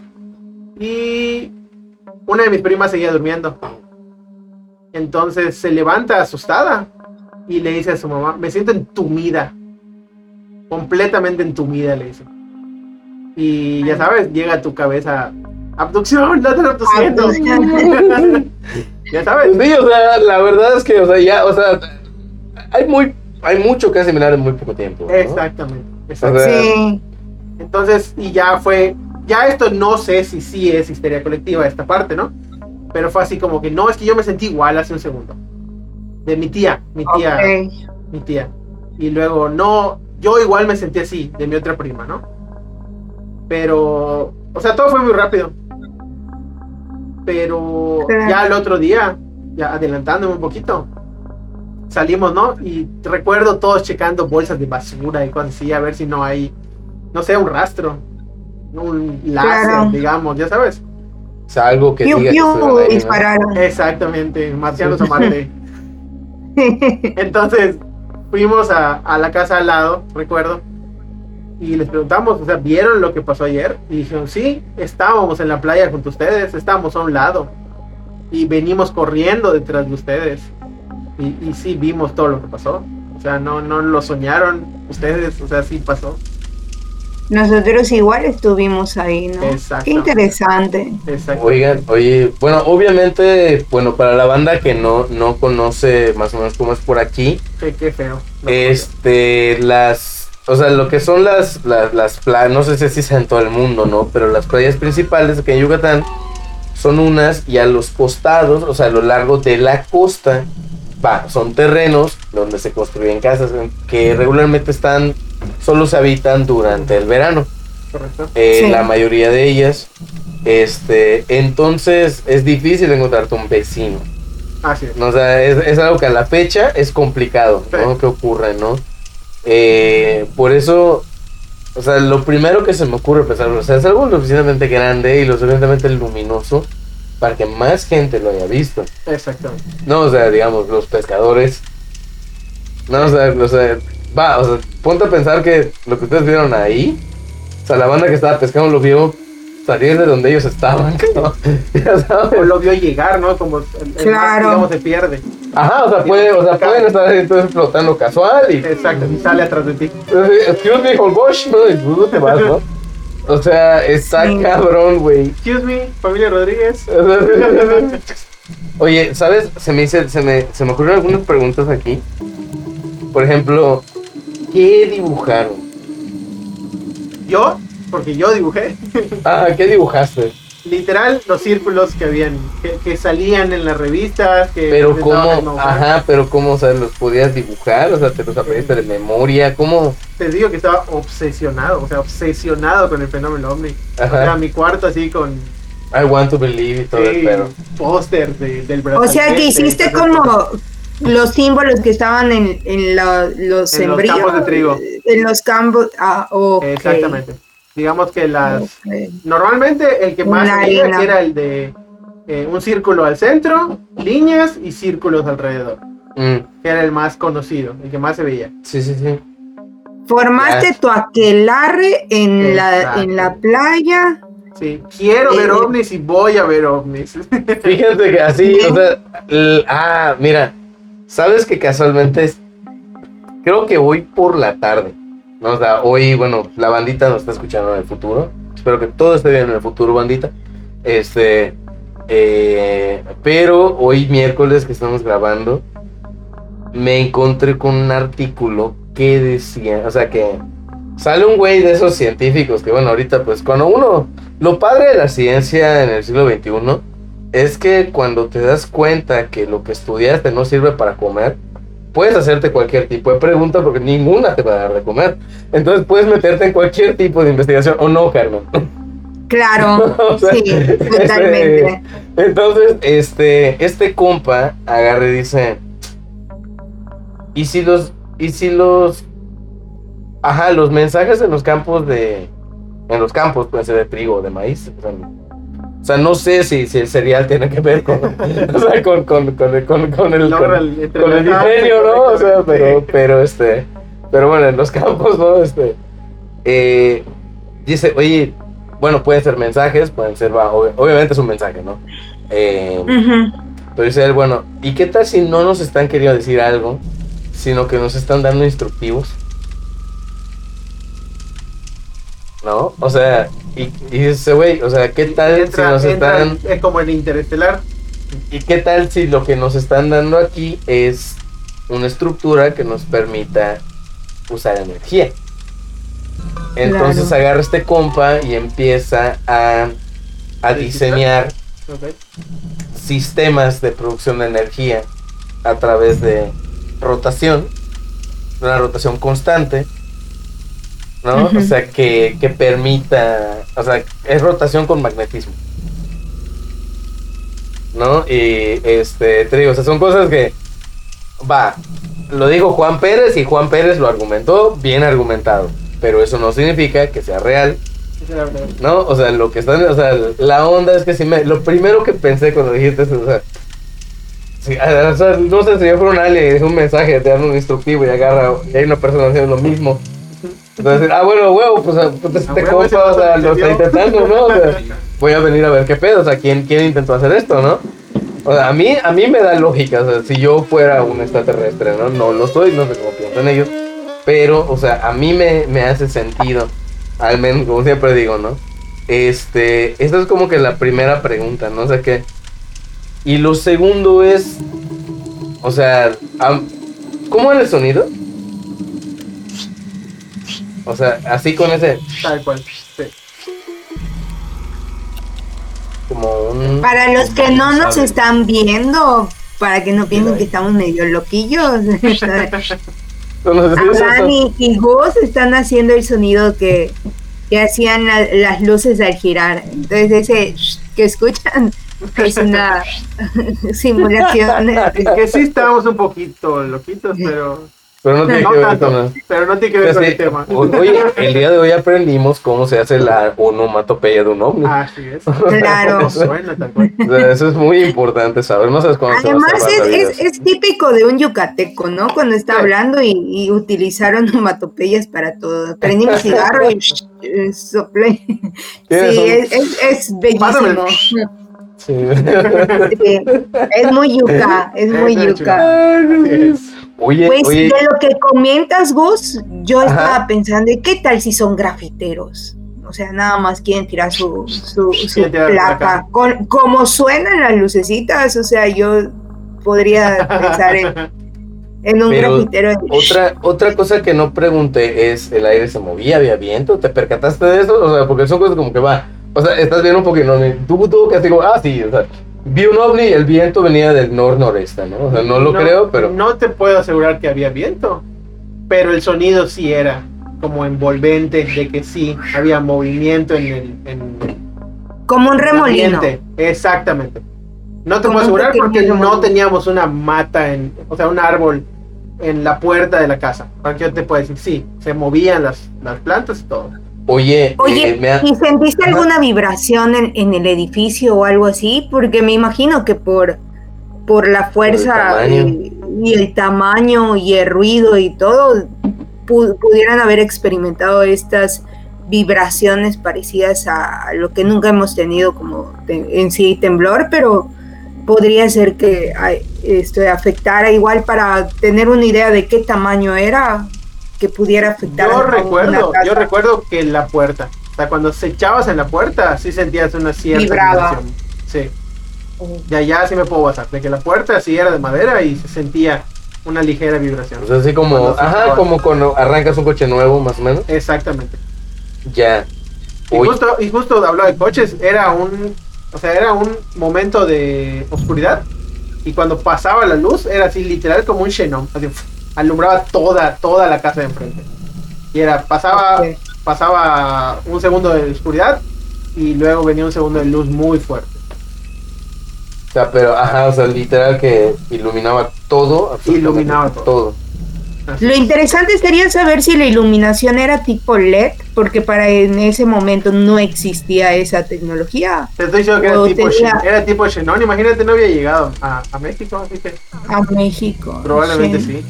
Y una de mis primas seguía durmiendo. Entonces se levanta asustada y le dice a su mamá, me siento entumida. Completamente entumida, le dice. Y ya sabes, llega a tu cabeza, abducción, la están abduciendo. ya sabes. Sí, o sea, la verdad es que, o sea, ya, o sea, hay muy, hay mucho que asimilar en muy poco tiempo. ¿no? Exactamente. O exactamente. sea, Sí, Entonces, y ya fue, ya esto no sé si sí es histeria colectiva esta parte, ¿no? Pero fue así como que, no, es que yo me sentí igual hace un segundo. De mi tía, mi tía, ok. mi tía. Y luego, no, yo igual me sentí así, de mi otra prima, ¿no? Pero, o sea, todo fue muy rápido. Pero ya el otro día, ya adelantándome un poquito, salimos, ¿no? Y recuerdo todos checando bolsas de basura y cosas así, a ver si no hay, no sé, un rastro, un láser, Claro. digamos, ya sabes. o sea, algo que Piu, diga que piu, estuvieron ahí, ¿no? dispararon. Exactamente, marcianos a Marte. Entonces fuimos a, a la casa al lado, recuerdo, y les preguntamos, o sea, ¿vieron lo que pasó ayer? Y dijeron, sí, estábamos en la playa junto a ustedes, estábamos a un lado, y venimos corriendo detrás de ustedes, y, y sí vimos todo lo que pasó. O sea, no, no lo soñaron ustedes, o sea, sí pasó. Nosotros igual estuvimos ahí, ¿no? Qué interesante. Exacto. Oigan, oye, bueno, obviamente, bueno, para la banda que no, no conoce más o menos cómo es por aquí, Qué, qué feo. No, este, las, o sea, lo que son las, las, las playas, no sé si así sea en todo el mundo, ¿no? Pero las playas principales aquí en Yucatán son unas y a los costados, o sea, a lo largo de la costa, va, son terrenos donde se construyen casas que regularmente están, solo se habitan durante el verano. correcto. eh, Sí. la mayoría de ellas. Este, entonces es difícil encontrarte un vecino. Así es. ¿no? O sea, es, es algo que a la fecha es complicado, ¿no? Sí. Que ocurre, ¿no? Eh, por eso, o sea, lo primero que se me ocurre pensar, o sea, es algo lo suficientemente grande y lo suficientemente luminoso para que más gente lo haya visto. Exactamente. No, o sea, digamos, los pescadores. No, o sea, o sea, va, o sea, ponte a pensar que lo que ustedes vieron ahí, o sea, la banda que estaba pescando lo vio salir de donde ellos estaban, ¿no? Ya sabes. O lo vio llegar, ¿no? Como el, el mar, Claro. digamos, se pierde. Ajá, o sea, puede, o sea, pueden estar ahí entonces flotando casual y Exacto, y sale atrás de ti. excuse me, Holbox, ¿no? Y tú te vas, ¿no? O sea, está Sí. cabrón, güey. Excuse me, familia Rodríguez. Oye, ¿sabes? Se me, hice- se, me, se me ocurrieron algunas preguntas aquí. Por ejemplo, ¿qué dibujaron? Yo, porque yo dibujé, Ah, ¿qué dibujaste? literal, los círculos que habían, que, que salían en las revistas, que Pero cómo, ajá, pero cómo, o sea, los podías dibujar, o sea, te los aprendiste de memoria, ¿cómo? Te digo que estaba obsesionado, o sea, obsesionado con el fenómeno ovni. Ajá. O sea, mi cuarto así con I want to believe y todo el sí, pedo. póster de, del O brazalete. sea que hiciste como cosas. Los símbolos que estaban en, en la- los En los campos de trigo. En los campos. Ah. Exactamente. Digamos que las... Normalmente el que más que era el de eh, un círculo al centro, líneas y círculos alrededor. Mm, Que era el más conocido, el que más se veía. sí, sí, sí. Formaste tu aquelarre en la, en la playa. Sí, quiero ver Eh, ovnis y voy a ver ovnis. Fíjate que así, o sea, l- ah, mira, sabes que casualmente creo que hoy por la tarde, hoy, bueno, la bandita nos está escuchando en el futuro, espero que todo esté bien en el futuro, bandita, este, eh, pero hoy miércoles que estamos grabando, me encontré con un artículo que decía, o sea, que sale un güey de esos científicos que, bueno, ahorita, pues, cuando uno, lo padre de la ciencia en el siglo XXI es que cuando te das cuenta que lo que estudiaste no sirve para comer, puedes hacerte cualquier tipo de pregunta porque ninguna te va a dar de comer. Entonces puedes meterte en cualquier tipo de investigación, o no, Carmen. Claro, O sea, sí, totalmente. Entonces, este, este compa agarre y dice, ¿y si los, y si los, ajá, los mensajes en los campos de, en los campos pueden ser de trigo o de maíz? O sea, o sea, no sé si, si el cereal tiene que ver con, o sea, con, con, con, el- con, con el, Logra con, el- con el entrelazarse diseño, ¿no? O sea, pero, pero este, pero bueno, en los campos, ¿no? Este, eh, dice, oye, bueno, pueden ser mensajes, pueden ser, va, ob- obviamente es un mensaje, ¿no? Eh, pero dice él, bueno, ¿y qué tal si no nos están queriendo decir algo, sino que nos están dando instructivos? ¿No? O sea, y, y dice, güey, o sea, ¿qué tal Entra- si nos entra están... es como en Interestelar. ¿Y qué tal si lo que nos están dando aquí es una estructura que nos permita usar energía? Entonces Claro. agarra este compa y empieza a, a diseñar sistemas de producción de energía a través de rotación, una rotación constante, ¿no? O sea, que, que permita, o sea, es rotación con magnetismo. ¿No? Y este, te digo, o sea, son cosas que, va, lo dijo Juan Pérez y Juan Pérez lo argumentó, bien argumentado, pero eso no significa que sea real. ¿no? O sea, lo que están, o sea, la onda es que si me, lo primero que pensé cuando dijiste eso, o sea, si- a- o sea, no sé si yo fuera un alien y dejo un mensaje, te dan un instructivo y agarra, y hay una persona haciendo lo mismo. Entonces, ah, bueno, huevo, pues, ah, pues, este huevo, ese compa, o sea, lo está intentando, ¿no? O sea, voy a venir a ver qué pedo, o sea, ¿quién, quién intentó hacer esto, no? O sea, a mí, a mí me da lógica, o sea, si yo fuera un extraterrestre, ¿no? No lo soy, no sé cómo piensan ellos, pero, o sea, a mí me, me hace sentido, al menos, como siempre digo, ¿no? Este, esta es como que la primera pregunta, ¿no? O sea, que... Y lo segundo es, o sea, ¿cómo era el sonido? O sea, así con ese, Tal cual. Sí. como un... Para los que no nos Sabe. están viendo, para que no piensen que estamos medio loquillos, eso. y, y Gus están haciendo el sonido que, que hacían la- las luces al girar. Entonces ese que escuchan es una simulación. Es que sí estábamos un poquito loquitos, pero Pero no tiene No que ver tanto, con pero no tiene que ver con el tema. Oye, el día de hoy aprendimos cómo se hace la onomatopeya de un ovni. Así es. Claro. Suena tal cual. O sea, eso es muy importante saber. No sabes cuándo Además se va a es, es, es típico de un yucateco, ¿no? Cuando está Sí. hablando y, y utilizaron onomatopeyas para todo. Prendí mi cigarro y soplé. Sí, un- es, es, es Pásame. bellísimo. Sí. Sí, es muy yuca, es muy Es muy yuca. Ay, no. Oye, Pues oye, de lo que comentas, Gus, yo Ajá. estaba pensando, ¿y qué tal si son grafiteros? O sea, nada más quieren tirar su, su, tirar placa. Con, como suenan las lucecitas, o sea, yo podría pensar en, en un Pero grafitero. otra, otra cosa que no pregunté es, ¿el aire se movía? ¿Había viento? ¿Te percataste de eso? O sea, porque son cosas como que va, o sea, estás viendo un poquito, tú, tú que como, ah, sí, o sea, vi un ovni y el viento venía del nor-noreste, ¿no? O sea, no lo creo, pero... No te puedo asegurar que había viento, pero el sonido sí era como envolvente de que sí había movimiento en el, en Como un remolino. ambiente. Exactamente. No te Como puedo asegurar porque no teníamos una mata, en, o sea, un árbol en la puerta de la casa. Para que yo te pueda decir, sí, se movían las, las plantas y todo. Oye, Oye, eh, me ha- ¿y sentiste Ajá. alguna vibración en, en el edificio o algo así? Porque me imagino que por, por la fuerza y, y el tamaño y el ruido y todo, pu- pudieran haber experimentado estas vibraciones parecidas a lo que nunca hemos tenido como te- en sí temblor, pero podría ser que ay, esto afectara igual para tener una idea de qué tamaño era que pudiera afectar Yo a recuerdo, yo recuerdo que la puerta, o sea, cuando se echabas en la puerta, sí sentías una cierta Vibraba. vibración. Sí. Y allá sí me puedo basar, de que la puerta sí era de madera y se sentía una ligera vibración. o sea, así como, ajá, como cuando arrancas un coche nuevo, más o menos. Exactamente. Ya. Y justo, y justo hablando de coches, era un, o sea, era un momento de oscuridad y cuando pasaba la luz era así literal como un xenón, así, alumbraba toda, toda la casa de enfrente. Y era, pasaba, pasaba un segundo de oscuridad y luego venía un segundo de luz muy fuerte. o sea, pero, ajá, o sea, literal que iluminaba todo. Iluminaba todo. todo. Así. Lo interesante sería saber si la iluminación era tipo LED, porque para en ese momento no existía esa tecnología Te estoy diciendo que era tipo, tenía- era tipo imagínate no había llegado a, a México, así que a México. probablemente sí.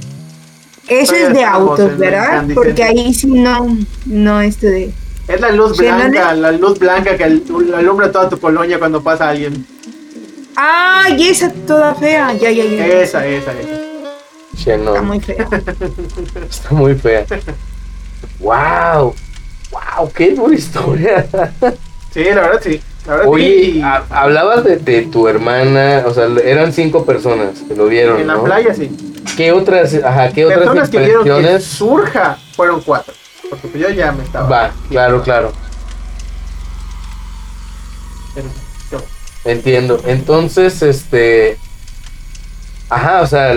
Eso es de autos, ¿verdad? Porque ahí sí no, no esto de... Es la luz blanca, la luz blanca que al- alumbra toda tu colonia cuando pasa alguien. ¡Ay, esa toda fea! Ya, ya, ya. Esa, esa, esa. Xenon. Está muy fea. Está muy fea. ¡Wow! ¡Wow! ¡Qué buena historia! Sí, la verdad sí. La verdad Oye, sí. hablabas de, de tu hermana, o sea, eran cinco personas que lo vieron, en la ¿no? playa sí. ¿Qué otras, ajá, qué otras Personas que vieron que impresiones? surja fueron cuatro. Porque pues yo ya me estaba. Va, claro, claro. Entiendo. Entonces, este. Ajá, o sea,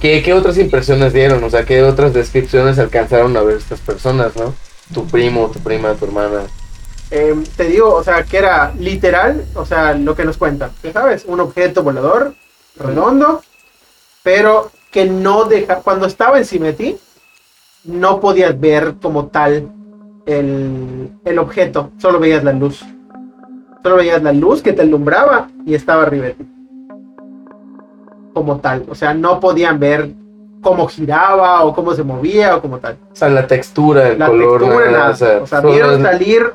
¿qué, ¿qué otras impresiones dieron? O sea, ¿qué otras descripciones alcanzaron a ver estas personas, no? Tu primo, tu prima, tu hermana. eh, te digo, o sea, que era literal, o sea, lo que nos cuentan. Ya sabes, un objeto volador redondo, pero que no deja. Cuando estaba encima de ti, no podías ver como tal el, el objeto, solo veías la luz. Solo veías la luz que te alumbraba y estaba arriba de ti. Como tal, o sea, no podían ver cómo giraba o cómo se movía o como tal. O sea, la textura, el La color, textura, nada, nada. o sea, O sea, vieron salir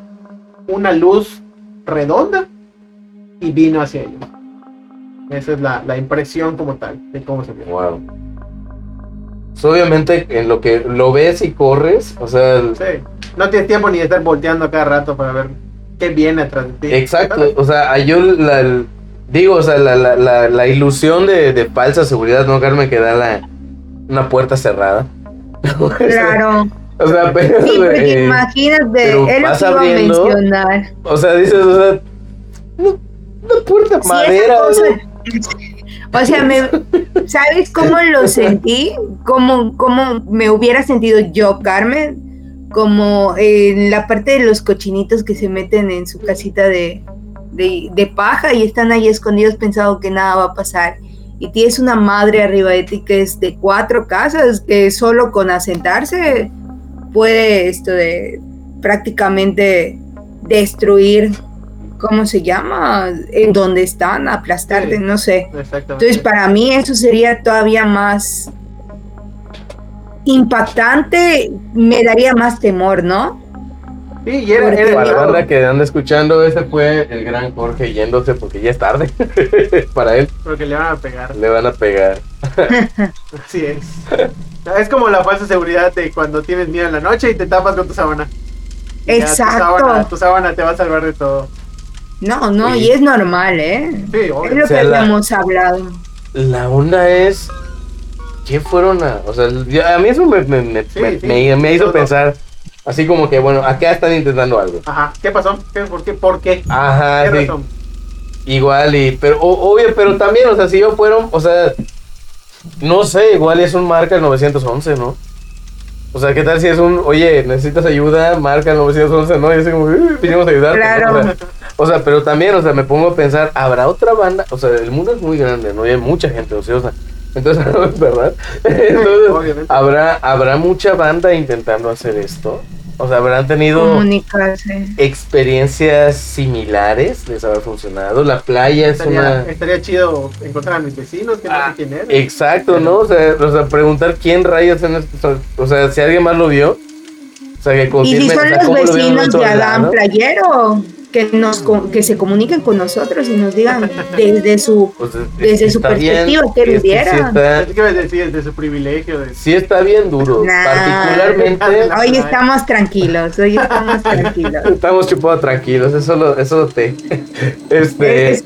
una luz redonda y vino hacia ellos. Esa es la, la impresión como tal de cómo se vio. Wow. Pues, obviamente, en lo que lo ves y corres, o sea, el- Sí. No tienes tiempo ni de estar volteando a cada rato para ver qué viene atrás de ti. Exacto, o sea, yo la, el- digo, o sea, la, la, la, la ilusión de, de falsa seguridad, no Carmen, que da la, una puerta cerrada. Claro. O sea, pero, Sí, porque eh, imagínate, pero lo vas abriendo- a mencionar. o sea, dices, o sea, una, una puerta Sí, madera. esa cosa- ¿no? O sea, me, ¿sabes cómo lo sentí? ¿Cómo, ¿Cómo me hubiera sentido yo, Carmen? Como en la parte de los cochinitos que se meten en su casita de, de, de paja y están ahí escondidos pensando que nada va a pasar. y tienes una madre arriba de ti que es de cuatro casas, que solo con asentarse puede esto de prácticamente destruir, ¿cómo se llama? En donde están, aplastarte, Sí, no sé. Exactamente. Entonces, para mí eso sería todavía más impactante, me daría más temor, ¿no? sí, y era, era- Para la banda que anda escuchando, ese fue el gran Jorge yéndose porque ya es tarde. Para él porque le van a pegar. le van a pegar. Así es. Es como la falsa seguridad de cuando tienes miedo en la noche y te tapas con tu sábana. Ya Exacto. Tu sábana, tu sábana te va a salvar de todo. No, no, y es normal, ¿eh? Sí, Es obvio. lo O sea, que la- habíamos hablado. La onda es. ¿Qué fueron a.? O sea, yo- a mí eso me, me, me, Sí, me- sí. me- me hizo pensar. Así como que, bueno, acá están intentando algo. Ajá. ¿Qué pasó? ¿Qué, ¿Por qué? ¿Por qué? Ajá, ¿Qué sí. razón? Igual y. Pero, o- obvio, pero también, o sea, si yo fueron. O sea. No sé, igual es un marca el 911, ¿no? O sea, ¿qué tal si es un. Oye, necesitas ayuda, marca el 911, ¿no? Y así como. "Uh, Vinimos a ayudarte. ¿no? Claro. O sea, o sea, pero también, o sea, me pongo a pensar, ¿habrá otra banda? O sea, el mundo es muy grande, ¿no? Y hay mucha gente ociosa. Entonces, ¿verdad? Entonces, obviamente. ¿habrá, ¿habrá mucha banda intentando hacer esto? O sea, ¿habrán tenido Comunicarse. experiencias similares? ¿Les habrá funcionado? La playa es una... estaría chido encontrar a mis vecinos, que no Ah, sé quién eran. Exacto, ¿no? O sea, o sea, preguntar quién rayos en esto- O sea, si alguien más lo vio. O sea, que Y si son sea, los vecinos de Adán. Playero, que nos que se comuniquen con nosotros y nos digan desde su Pues, es- Desde es- su bien, perspectiva, ¿qué es que hubiera? sí está, Es que me decís de su privilegio. De... sí está bien duro. Nah. Particularmente. Hoy estamos tranquilos, hoy estamos tranquilos. Estamos chupados tranquilos, eso lo, eso lo te. Este. Es-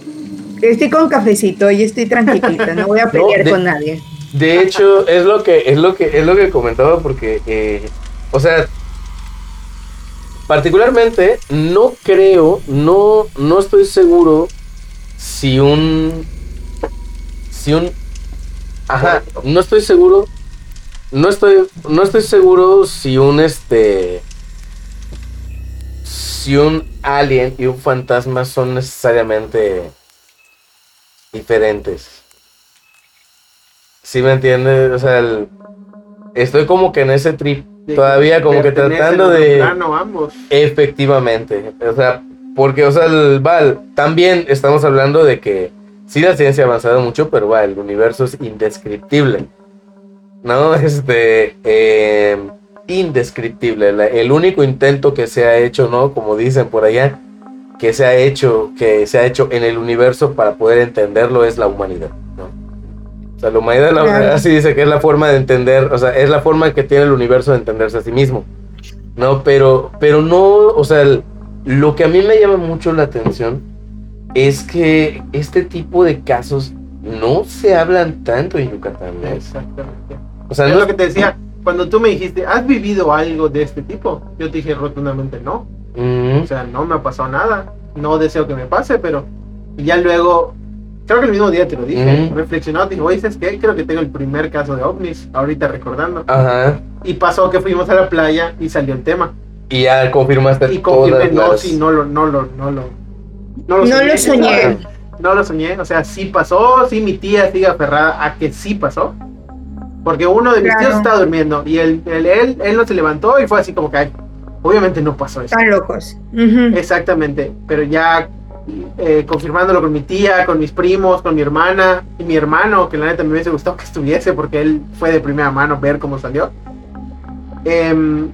estoy con cafecito y estoy tranquilita, no voy a pelear de- con nadie. De hecho, es lo que, es lo que, es lo que comentaba porque, eh, o sea, particularmente no creo, no, no estoy seguro si un, si un, ajá, no estoy seguro, no estoy, no estoy seguro si un este, si un alien y un fantasma son necesariamente diferentes. ¿Sí me entiendes? O sea, el- estoy como que en ese trip de todavía como que tratando de... plano ambos. Efectivamente. O sea, porque, o sea, el Val, también estamos hablando de que sí la ciencia ha avanzado mucho, pero va, el universo es indescriptible. ¿No? Este, eh, indescriptible. La- el único intento que se ha hecho, ¿no? Como dicen por allá, que se ha hecho, que se ha hecho en el universo para poder entenderlo es la humanidad, ¿no? O sea, la humanidad, la- Claro. así dice que es la forma de entender, o sea, es la forma que tiene el universo de entenderse a sí mismo. No, pero, pero no, o sea, el- lo que a mí me llama mucho la atención es que este tipo de casos no se hablan tanto en Yucatán. ¿no? Exactamente. O sea, es no lo que te decía. Cuando tú me dijiste, ¿has vivido algo de este tipo? Yo te dije rotundamente no. Mm, O sea, no me ha pasado nada. No deseo que me pase, pero ya luego, creo que el mismo día te lo dije, Ujú. reflexionado, dije, oye, ¿sabes qué? Creo que tengo el primer caso de ovnis, ahorita recordando. ajá. Y pasó que fuimos a la playa y salió el tema. Y ya confirmaste Y confirmé, todas no, las- sí, no lo, no lo, no lo. No lo soñé. No lo soñé, o sea, sí pasó, sí mi tía sigue aferrada a que sí pasó. Porque uno de mis Claro. tíos estaba durmiendo y él, él, él, él no se levantó y fue así como que, "Ay, obviamente no pasó eso. Están locos. Ujú. Exactamente, pero ya eh, confirmándolo con mi tía, con mis primos, con mi hermana y mi hermano, que la neta me hubiese gustado que estuviese porque él fue de primera mano ver cómo salió. Em,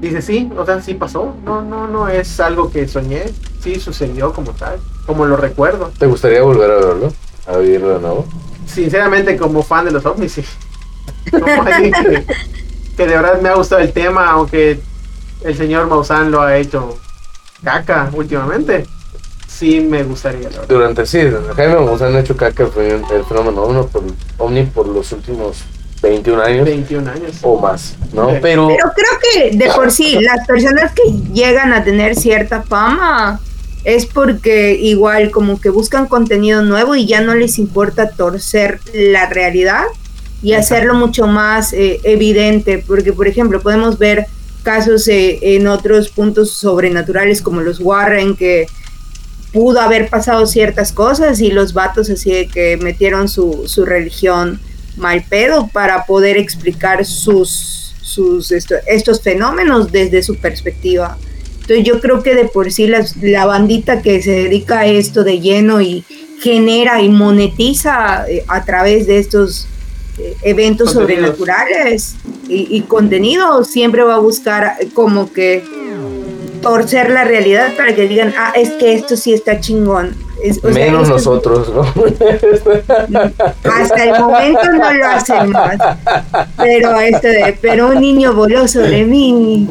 dice sí, o sea, sí pasó, no, no, no es algo que soñé, sí sucedió como tal, como lo recuerdo. ¿Te gustaría volver a verlo? A vivirlo de nuevo. Sinceramente, como fan de los ovnis, sí. Como alguien que, que de verdad me ha gustado el tema, aunque el señor Maussan lo ha hecho caca últimamente. Sí me gustaría, la. Durante sí, Jaime Maussan ha hecho caca fue el fenómeno ovni por, ovni por los últimos 21 años 21 años. o más, ¿no? Sí. Pero Pero creo que de por sí, las personas que llegan a tener cierta fama es porque igual como que buscan contenido nuevo y ya no les importa torcer la realidad y hacerlo mucho más eh, evidente, porque por ejemplo podemos ver casos eh, en otros puntos sobrenaturales como los Warren que pudo haber pasado ciertas cosas y los vatos así de que metieron su, su religión mal pedo para poder explicar sus, sus estos fenómenos desde su perspectiva. Entonces yo creo que de por sí la bandita que se dedica a esto de lleno y genera y monetiza eh, a través de estos eh, eventos sobrenaturales y, y contenido siempre va a buscar como que torcer la realidad para que digan, ah, es que esto sí está chingón. Menos nosotros, ¿no? Hasta el momento no lo hacemos. Pero esto de, pero un niño voló sobre mí.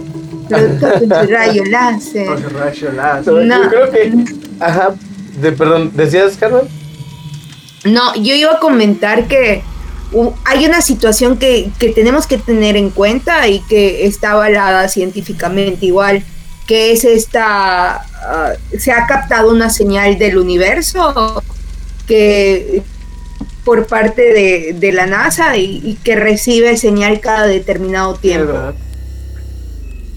Con su rayo láser. Con su rayo láser. No. Yo creo que. Ajá. De, perdón, ¿decías, Carmen? No, yo iba a comentar que hay una situación que, que tenemos que tener en cuenta y que está avalada científicamente igual que es esta, ah, se ha captado una señal del universo que por parte de, la NASA y, que recibe señal cada determinado tiempo.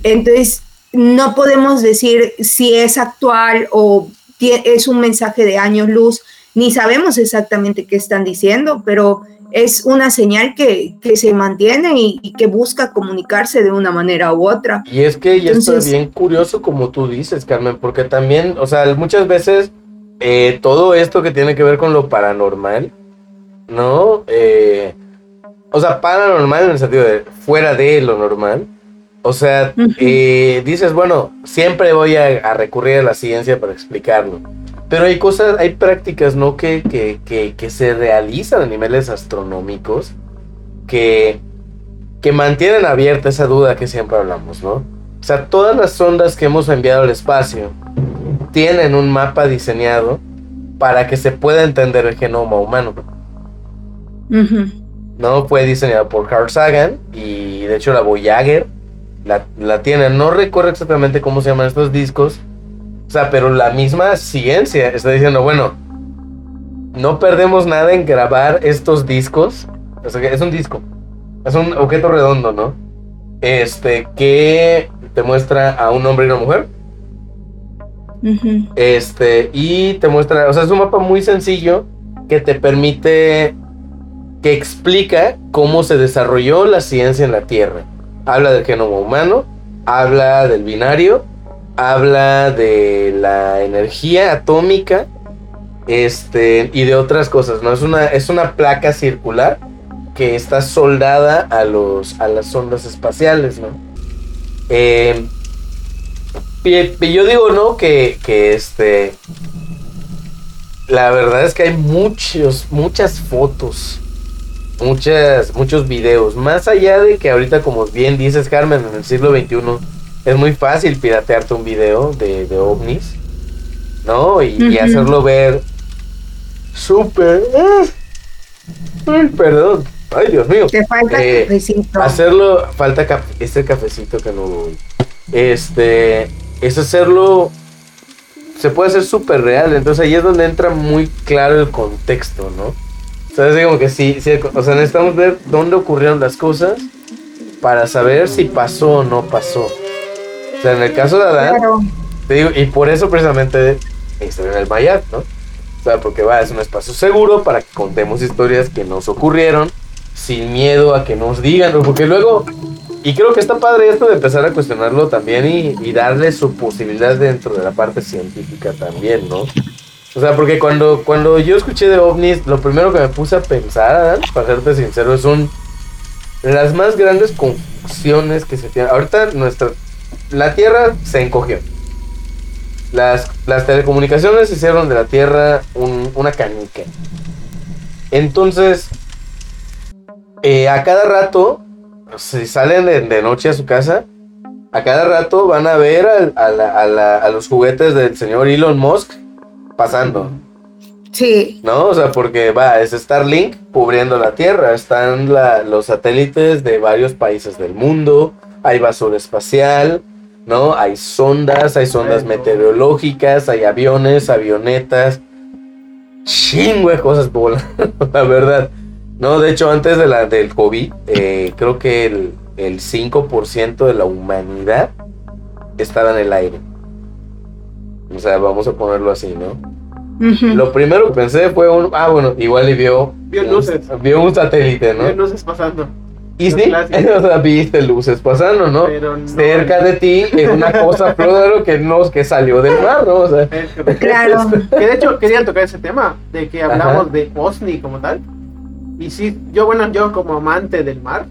Entonces, no podemos decir si es actual o es un mensaje de años luz, ni sabemos exactamente qué están diciendo, pero es una señal que, se mantiene y, que busca comunicarse de una manera u otra. Y es que ya está bien curioso como tú dices, Carmen, porque también, o sea, muchas veces eh, todo esto que tiene que ver con lo paranormal, ¿no? Eh, o sea, paranormal en el sentido de fuera de lo normal. O sea, eh, dices, bueno, siempre voy a recurrir a la ciencia para explicarlo. Pero hay cosas, hay prácticas, ¿no? Que, que, se realizan a niveles astronómicos que, que mantienen abierta esa duda que siempre hablamos, ¿no? O sea, todas las sondas que hemos enviado al espacio tienen un mapa diseñado para que se pueda entender el genoma humano. ¿No? Fue diseñado por Carl Sagan y de hecho la Voyager la, la tiene. No recuerdo exactamente cómo se llaman estos discos, o sea, pero la misma ciencia está diciendo, bueno, no perdemos nada en grabar estos discos. O sea, es un disco. Es un objeto redondo, ¿no? Este, que te muestra a un hombre y una mujer. Este, y te muestra, o sea, es un mapa muy sencillo que te permite, que explica cómo se desarrolló la ciencia en la Tierra. Habla del genoma humano, habla del binario habla de la energía atómica este, y de otras cosas, ¿no? Es una, es una placa circular que está soldada a, los, a las ondas espaciales, ¿no? Eh, y, yo digo, ¿no? Que, que este... La verdad es que hay muchos, muchas fotos, muchas, muchos videos. Más allá de que ahorita, como bien dices, Carmen, en el siglo XXI es muy fácil piratearte un video de, de ovnis, ¿no? Y, hacerlo ver súper... ay, perdón. Ay, Dios mío. Te falta eh, cafecito. Hacerlo, falta este cafecito que no Este, es hacerlo, se puede hacer súper real. Entonces ahí es donde entra muy claro el contexto, ¿no? O sea, es como que sí, sí, o sea, necesitamos ver dónde ocurrieron las cosas para saber si pasó o no pasó. O sea, en el caso de Adán, te digo, y por eso precisamente historia en el Mayat, ¿no? O sea, porque va, es un espacio seguro para que contemos historias que nos ocurrieron sin miedo a que nos digan, porque luego, y creo que está padre esto de empezar a cuestionarlo también y, darle su posibilidad dentro de la parte científica también, ¿no? O sea, porque cuando, cuando yo escuché de ovnis, lo primero que me puse a pensar, para serte sincero, es un las más grandes confusiones que se tienen. Ahorita nuestra la Tierra se encogió. Las, las telecomunicaciones hicieron de la Tierra una canica. Entonces, eh, a cada rato, si salen de, noche a su casa, a cada rato van a ver a, los juguetes del señor Elon Musk pasando. Sí. ¿No? O sea, porque va, es Starlink cubriendo la Tierra. Están los satélites de varios países del mundo. Hay basura espacial. ¿No? Hay sondas, hay sondas meteorológicas, hay aviones, avionetas, chingo de cosas volando, la verdad. No, de hecho, antes de la, del COVID, eh, creo que el, el 5% de la humanidad estaba en el aire. O sea, vamos a ponerlo así, ¿no? Lo primero que pensé fue un, ah, bueno, igual y vio, Vio luces. vio un satélite, ¿no? Vio luces pasando. Y sí, o sea, viste luces pasando, ¿no? Pero no- Cerca de ti, en una cosa flotando que no, que salió del mar, ¿no? O sea, Es. Claro. Que de hecho quería tocar ese tema, de que hablamos Ajá. de OSNI como tal. Y sí, yo, bueno, yo como amante del mar,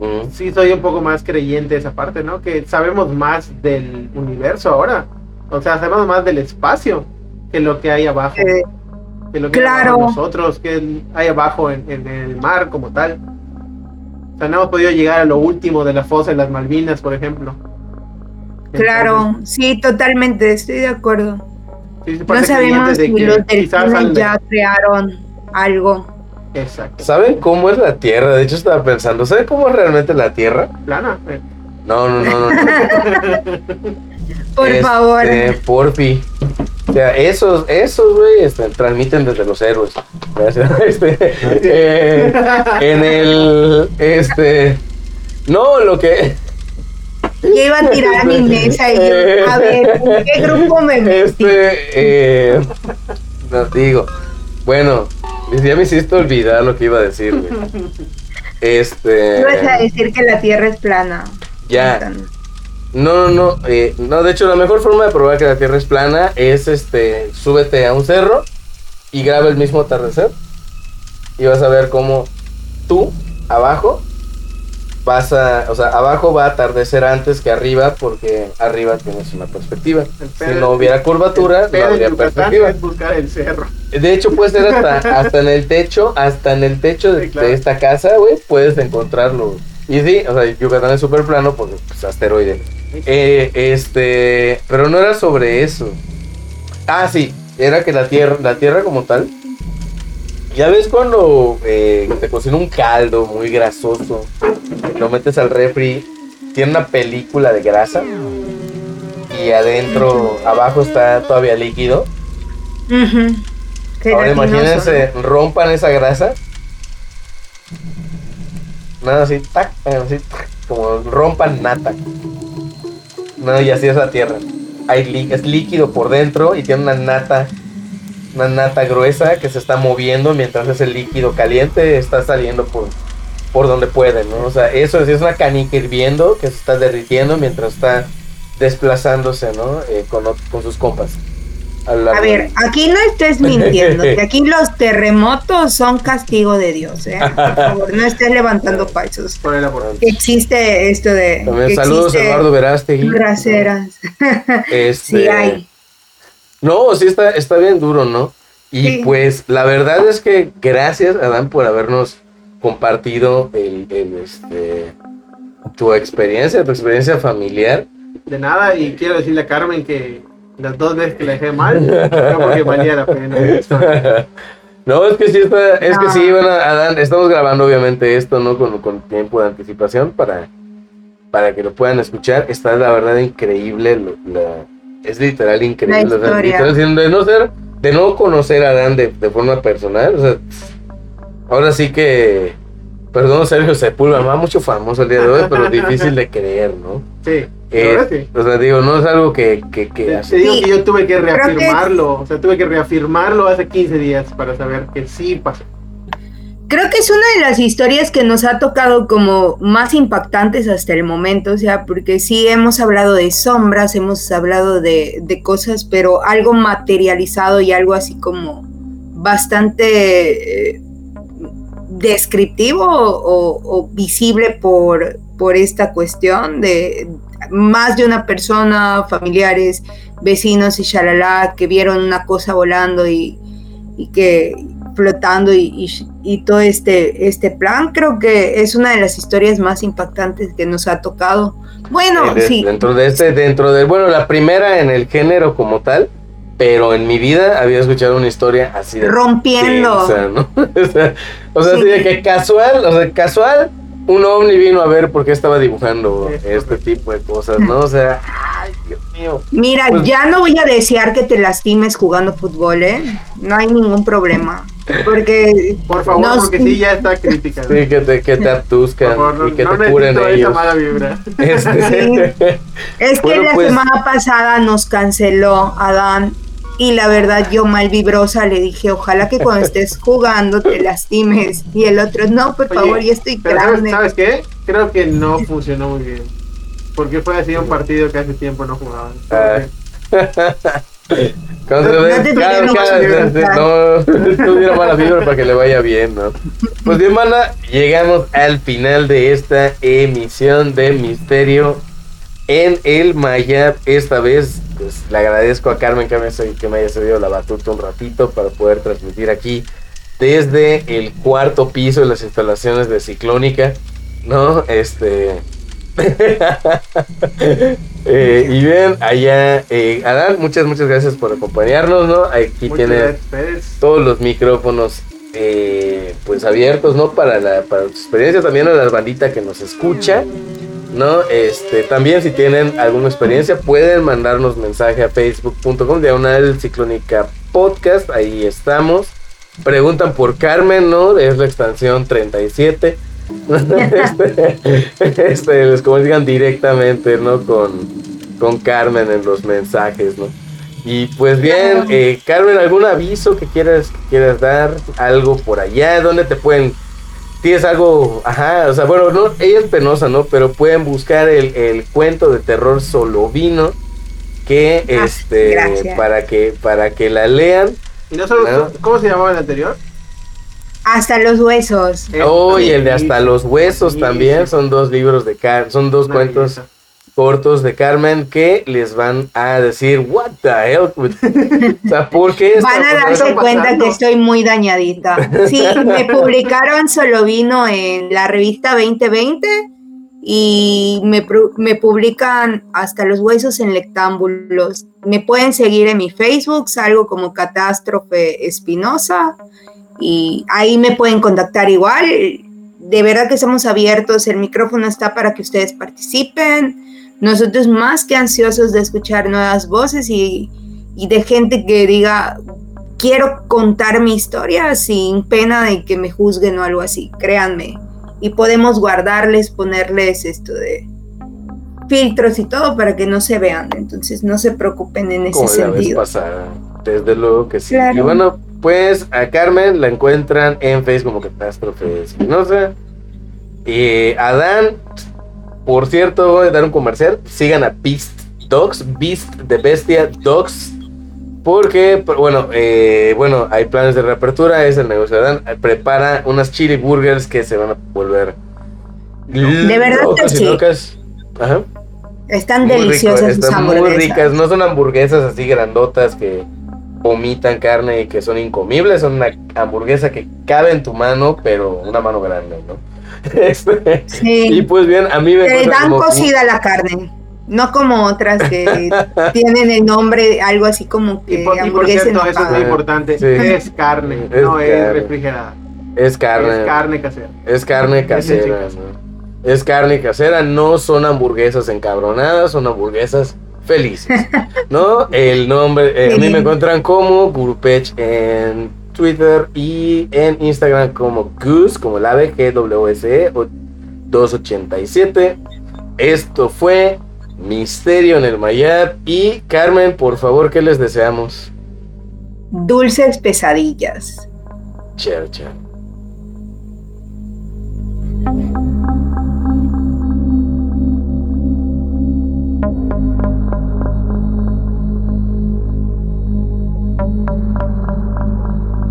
mm, sí soy un poco más creyente de esa parte, ¿no? Que sabemos más del universo ahora. O sea, sabemos más del espacio que lo que hay abajo. Eh, que lo que hay claro. abajo nosotros, que hay abajo en, en el mar como tal. O sea, no hemos podido llegar a lo último de la fosa de las Malvinas, por ejemplo. claro, sí, totalmente, estoy de acuerdo. Sí, No sabemos si que los delfines ya crearon algo. Exacto. ¿Saben cómo es la Tierra? De hecho, estaba pensando, ¿saben cómo es realmente la Tierra? Plana. eh. No, no, no, no. no. Por Este, favor. Porfi. O sea, esos, esos, güey, este, transmiten desde los héroes. Gracias. Este, eh, en el, este, no, lo que, Ya iba a tirar a mi mesa y yo, a ver, ¿en qué grupo me metí? este, eh, no digo, bueno, ya me hiciste olvidar lo que iba a decir, güey. Este, Ibas a decir que la Tierra es plana. ya, No, no, no, eh, no, de hecho la mejor forma de probar que la Tierra es plana es, este, súbete a un cerro y graba el mismo atardecer y vas a ver cómo tú, abajo, vas a, o sea, abajo va a atardecer antes que arriba porque arriba tienes una perspectiva. Si no hubiera curvatura, no habría perspectiva. es buscar el cerro. De hecho, puede ser hasta, hasta en el techo, hasta en el techo de, Sí, claro. de esta casa, güey, puedes encontrarlo. Y sí, o sea, Yucatán es súper plano porque pues asteroide. Eh, este, pero no era sobre eso. Ah, sí, era que la tierra, la tierra como tal. Ya ves cuando eh, te cocina un caldo muy grasoso, lo metes al refri, tiene una película de grasa y adentro, abajo está todavía líquido. Ahora imagínense, rompan esa grasa. Nada así, tac, así, tac, como rompan nata. No, y así es la tierra. Hay es líquido por dentro y tiene una nata, una nata gruesa que se está moviendo mientras ese líquido caliente está saliendo por, por donde puede, ¿no? O sea, eso es, es una canica hirviendo que se está derritiendo mientras está desplazándose, ¿no? Eh, con, con sus compas. A ver, aquí no estés mintiendo, que aquí los terremotos son castigo de Dios, ¿eh? Por favor, no estés levantando falsos. Por el amor. Que existe esto de. También que saludos Eduardo Verástegui. Raceras. Este, Sí hay. No, sí está, está bien duro, ¿no? Y Sí. pues la verdad es que gracias Adán por habernos compartido el, el, este tu experiencia, tu experiencia familiar. De nada, y quiero decirle a Carmen que las dos veces que la dejé mal, no porque valía la pena. No, es que sí está, es que sí, bueno, Adán, estamos grabando obviamente esto, ¿no? Con, con tiempo de anticipación para, para que lo puedan escuchar. Está la verdad increíble, lo- la- es literal increíble. La o sea, historia. literal, sin- de no ser, de no conocer a Adán de, de forma personal, o sea, ahora sí que, perdón Sergio Sepúlveda, mucho famoso el día de hoy, pero difícil de creer, ¿no? Sí, Eh, sí. o sea, digo, no es algo que, que, que Te, digo Sí, que yo tuve que- reafirmarlo, o sea, tuve que reafirmarlo hace 15 días para saber que sí pasó. Creo que es una de las historias que nos ha tocado como más impactantes hasta el momento, o sea, porque sí hemos hablado de sombras, hemos hablado de, de cosas, pero algo materializado y algo así como bastante eh, descriptivo o, o visible por, por esta cuestión de más de una persona, familiares, vecinos y shalala, que vieron una cosa volando y, y que flotando y, y- y todo este, este plan, creo que es una de las historias más impactantes que nos ha tocado. Bueno, Eh, sí, Dentro de este, dentro de, bueno, la primera en el género como tal, pero en mi vida había escuchado una historia así de rompiendo. o sea, o sea, Sí. así de que casual, o sea, casual, un ovni vino a ver por qué estaba dibujando Es este correcto. tipo de cosas, ¿no? O sea, ay, Dios mío. Mira, Pues- ya no voy a desear que te lastimes jugando fútbol, ¿eh? No hay ningún problema. Porque Por favor, No, porque sí. ya está crítica. Sí, que te, que te favor, y que no te curen esa ellos. mala vibra. Este, es que Bueno, la pues- semana pasada nos canceló Adán y la verdad yo mal vibrosa le dije, ojalá que cuando estés jugando te lastimes. Y el otro, no, por Oye, favor, ya estoy Pero ¿sabes, grande. ¿sabes qué? Creo que no funcionó muy bien. Porque fue así un partido que hace tiempo no jugaban. Ah. Cuando se No ve, cada- cada- vibra. no, dieron mala vibra para que le vaya bien, ¿no? Pues bien, mana, llegamos al final de esta emisión de Misterio en el Mayab. Esta vez, pues le agradezco a Carmen que me, haya cedido la batuta un ratito para poder transmitir aquí desde el cuarto piso de las instalaciones de Ciclónica, ¿no? Este. Eh, y bien, allá, eh, Adán, muchas, muchas gracias por acompañarnos, ¿no? Aquí Muchas tiene gracias, Pérez. todos los micrófonos eh, pues abiertos, ¿no? Para la para su experiencia, también a la bandita que nos escucha, ¿no? Este, también si tienen alguna experiencia, pueden mandarnos mensaje a facebook.com diagonal ciclónica podcast, ahí estamos. Preguntan por Carmen, ¿no? Es la extensión 37. este, este, les comunican directamente, ¿no? Con, con Carmen en los mensajes, ¿no? Y pues bien, eh, Carmen, ¿algún aviso que quieras, que quieras dar? ¿Algo por allá? ¿Dónde te pueden...? ¿Tienes algo? Ajá, o sea, bueno, no, ella es penosa, ¿no? Pero pueden buscar el, el cuento de terror solo vino que, Ah, este, gracias. para que, para que la lean. Y no solo, No. ¿cómo se llamaba el anterior? Hasta los huesos. Oh, y el de Hasta los Huesos Sí, también, sí. son dos libros de Car son dos Una cuentos belleza. Cortos de Carmen que les van a decir, what the hell? o sea, ¿por qué Van a darse cuenta pasando? que estoy muy dañadita. Sí, me publicaron Solo Vino en la revista 2020 y me, me publican hasta los huesos en lectámbulos. Me pueden seguir en mi Facebook, salgo como Catástrofe Espinosa y ahí me pueden contactar igual. De verdad que estamos abiertos, el micrófono está para que ustedes participen. Nosotros más que ansiosos de escuchar nuevas voces y, y de gente que diga, quiero contar mi historia sin pena de que me juzguen o algo así, créanme. Y podemos guardarles, ponerles esto de filtros y todo para que no se vean. Entonces no se preocupen en ese como la vez sentido. pasada. Desde luego que sí. Claro. Y bueno, pues a Carmen la encuentran en Facebook como Catástrofe Espinosa. Y a Dan, por cierto, voy a dar un comercial. Sigan a Beast Dogs, Beast de Bestia Dogs. Porque, bueno, eh, bueno, hay planes de reapertura, es el negocio de Dan. Prepara unas chili burgers que se van a volver. De verdad que locas sí. locas. Ajá. Están Muy deliciosas están muy ricas. No son hamburguesas así grandotas que vomitan carne y que son incomibles. Son una hamburguesa que cabe en tu mano, pero una mano grande, ¿no? Este, Sí. y pues bien, a mí me Te encuentran dan como- cocida la carne. No como otras que tienen el nombre algo así como Y que por, y por cierto, eso es muy importante. Sí. Es carne, Es no es refrigerada. Es carne. Es carne casera. Es carne casera. chicas. ¿no? Es carne casera, no son hamburguesas encabronadas, son hamburguesas felices. ¿No? El nombre, eh, a mí me encuentran como Gurupech en Twitter y en Instagram como Goose, como la ave, GWSE 287. Esto fue Misterio en el Mayab. Y Carmen, por favor, ¿qué les deseamos? Dulces pesadillas. Chao, chao.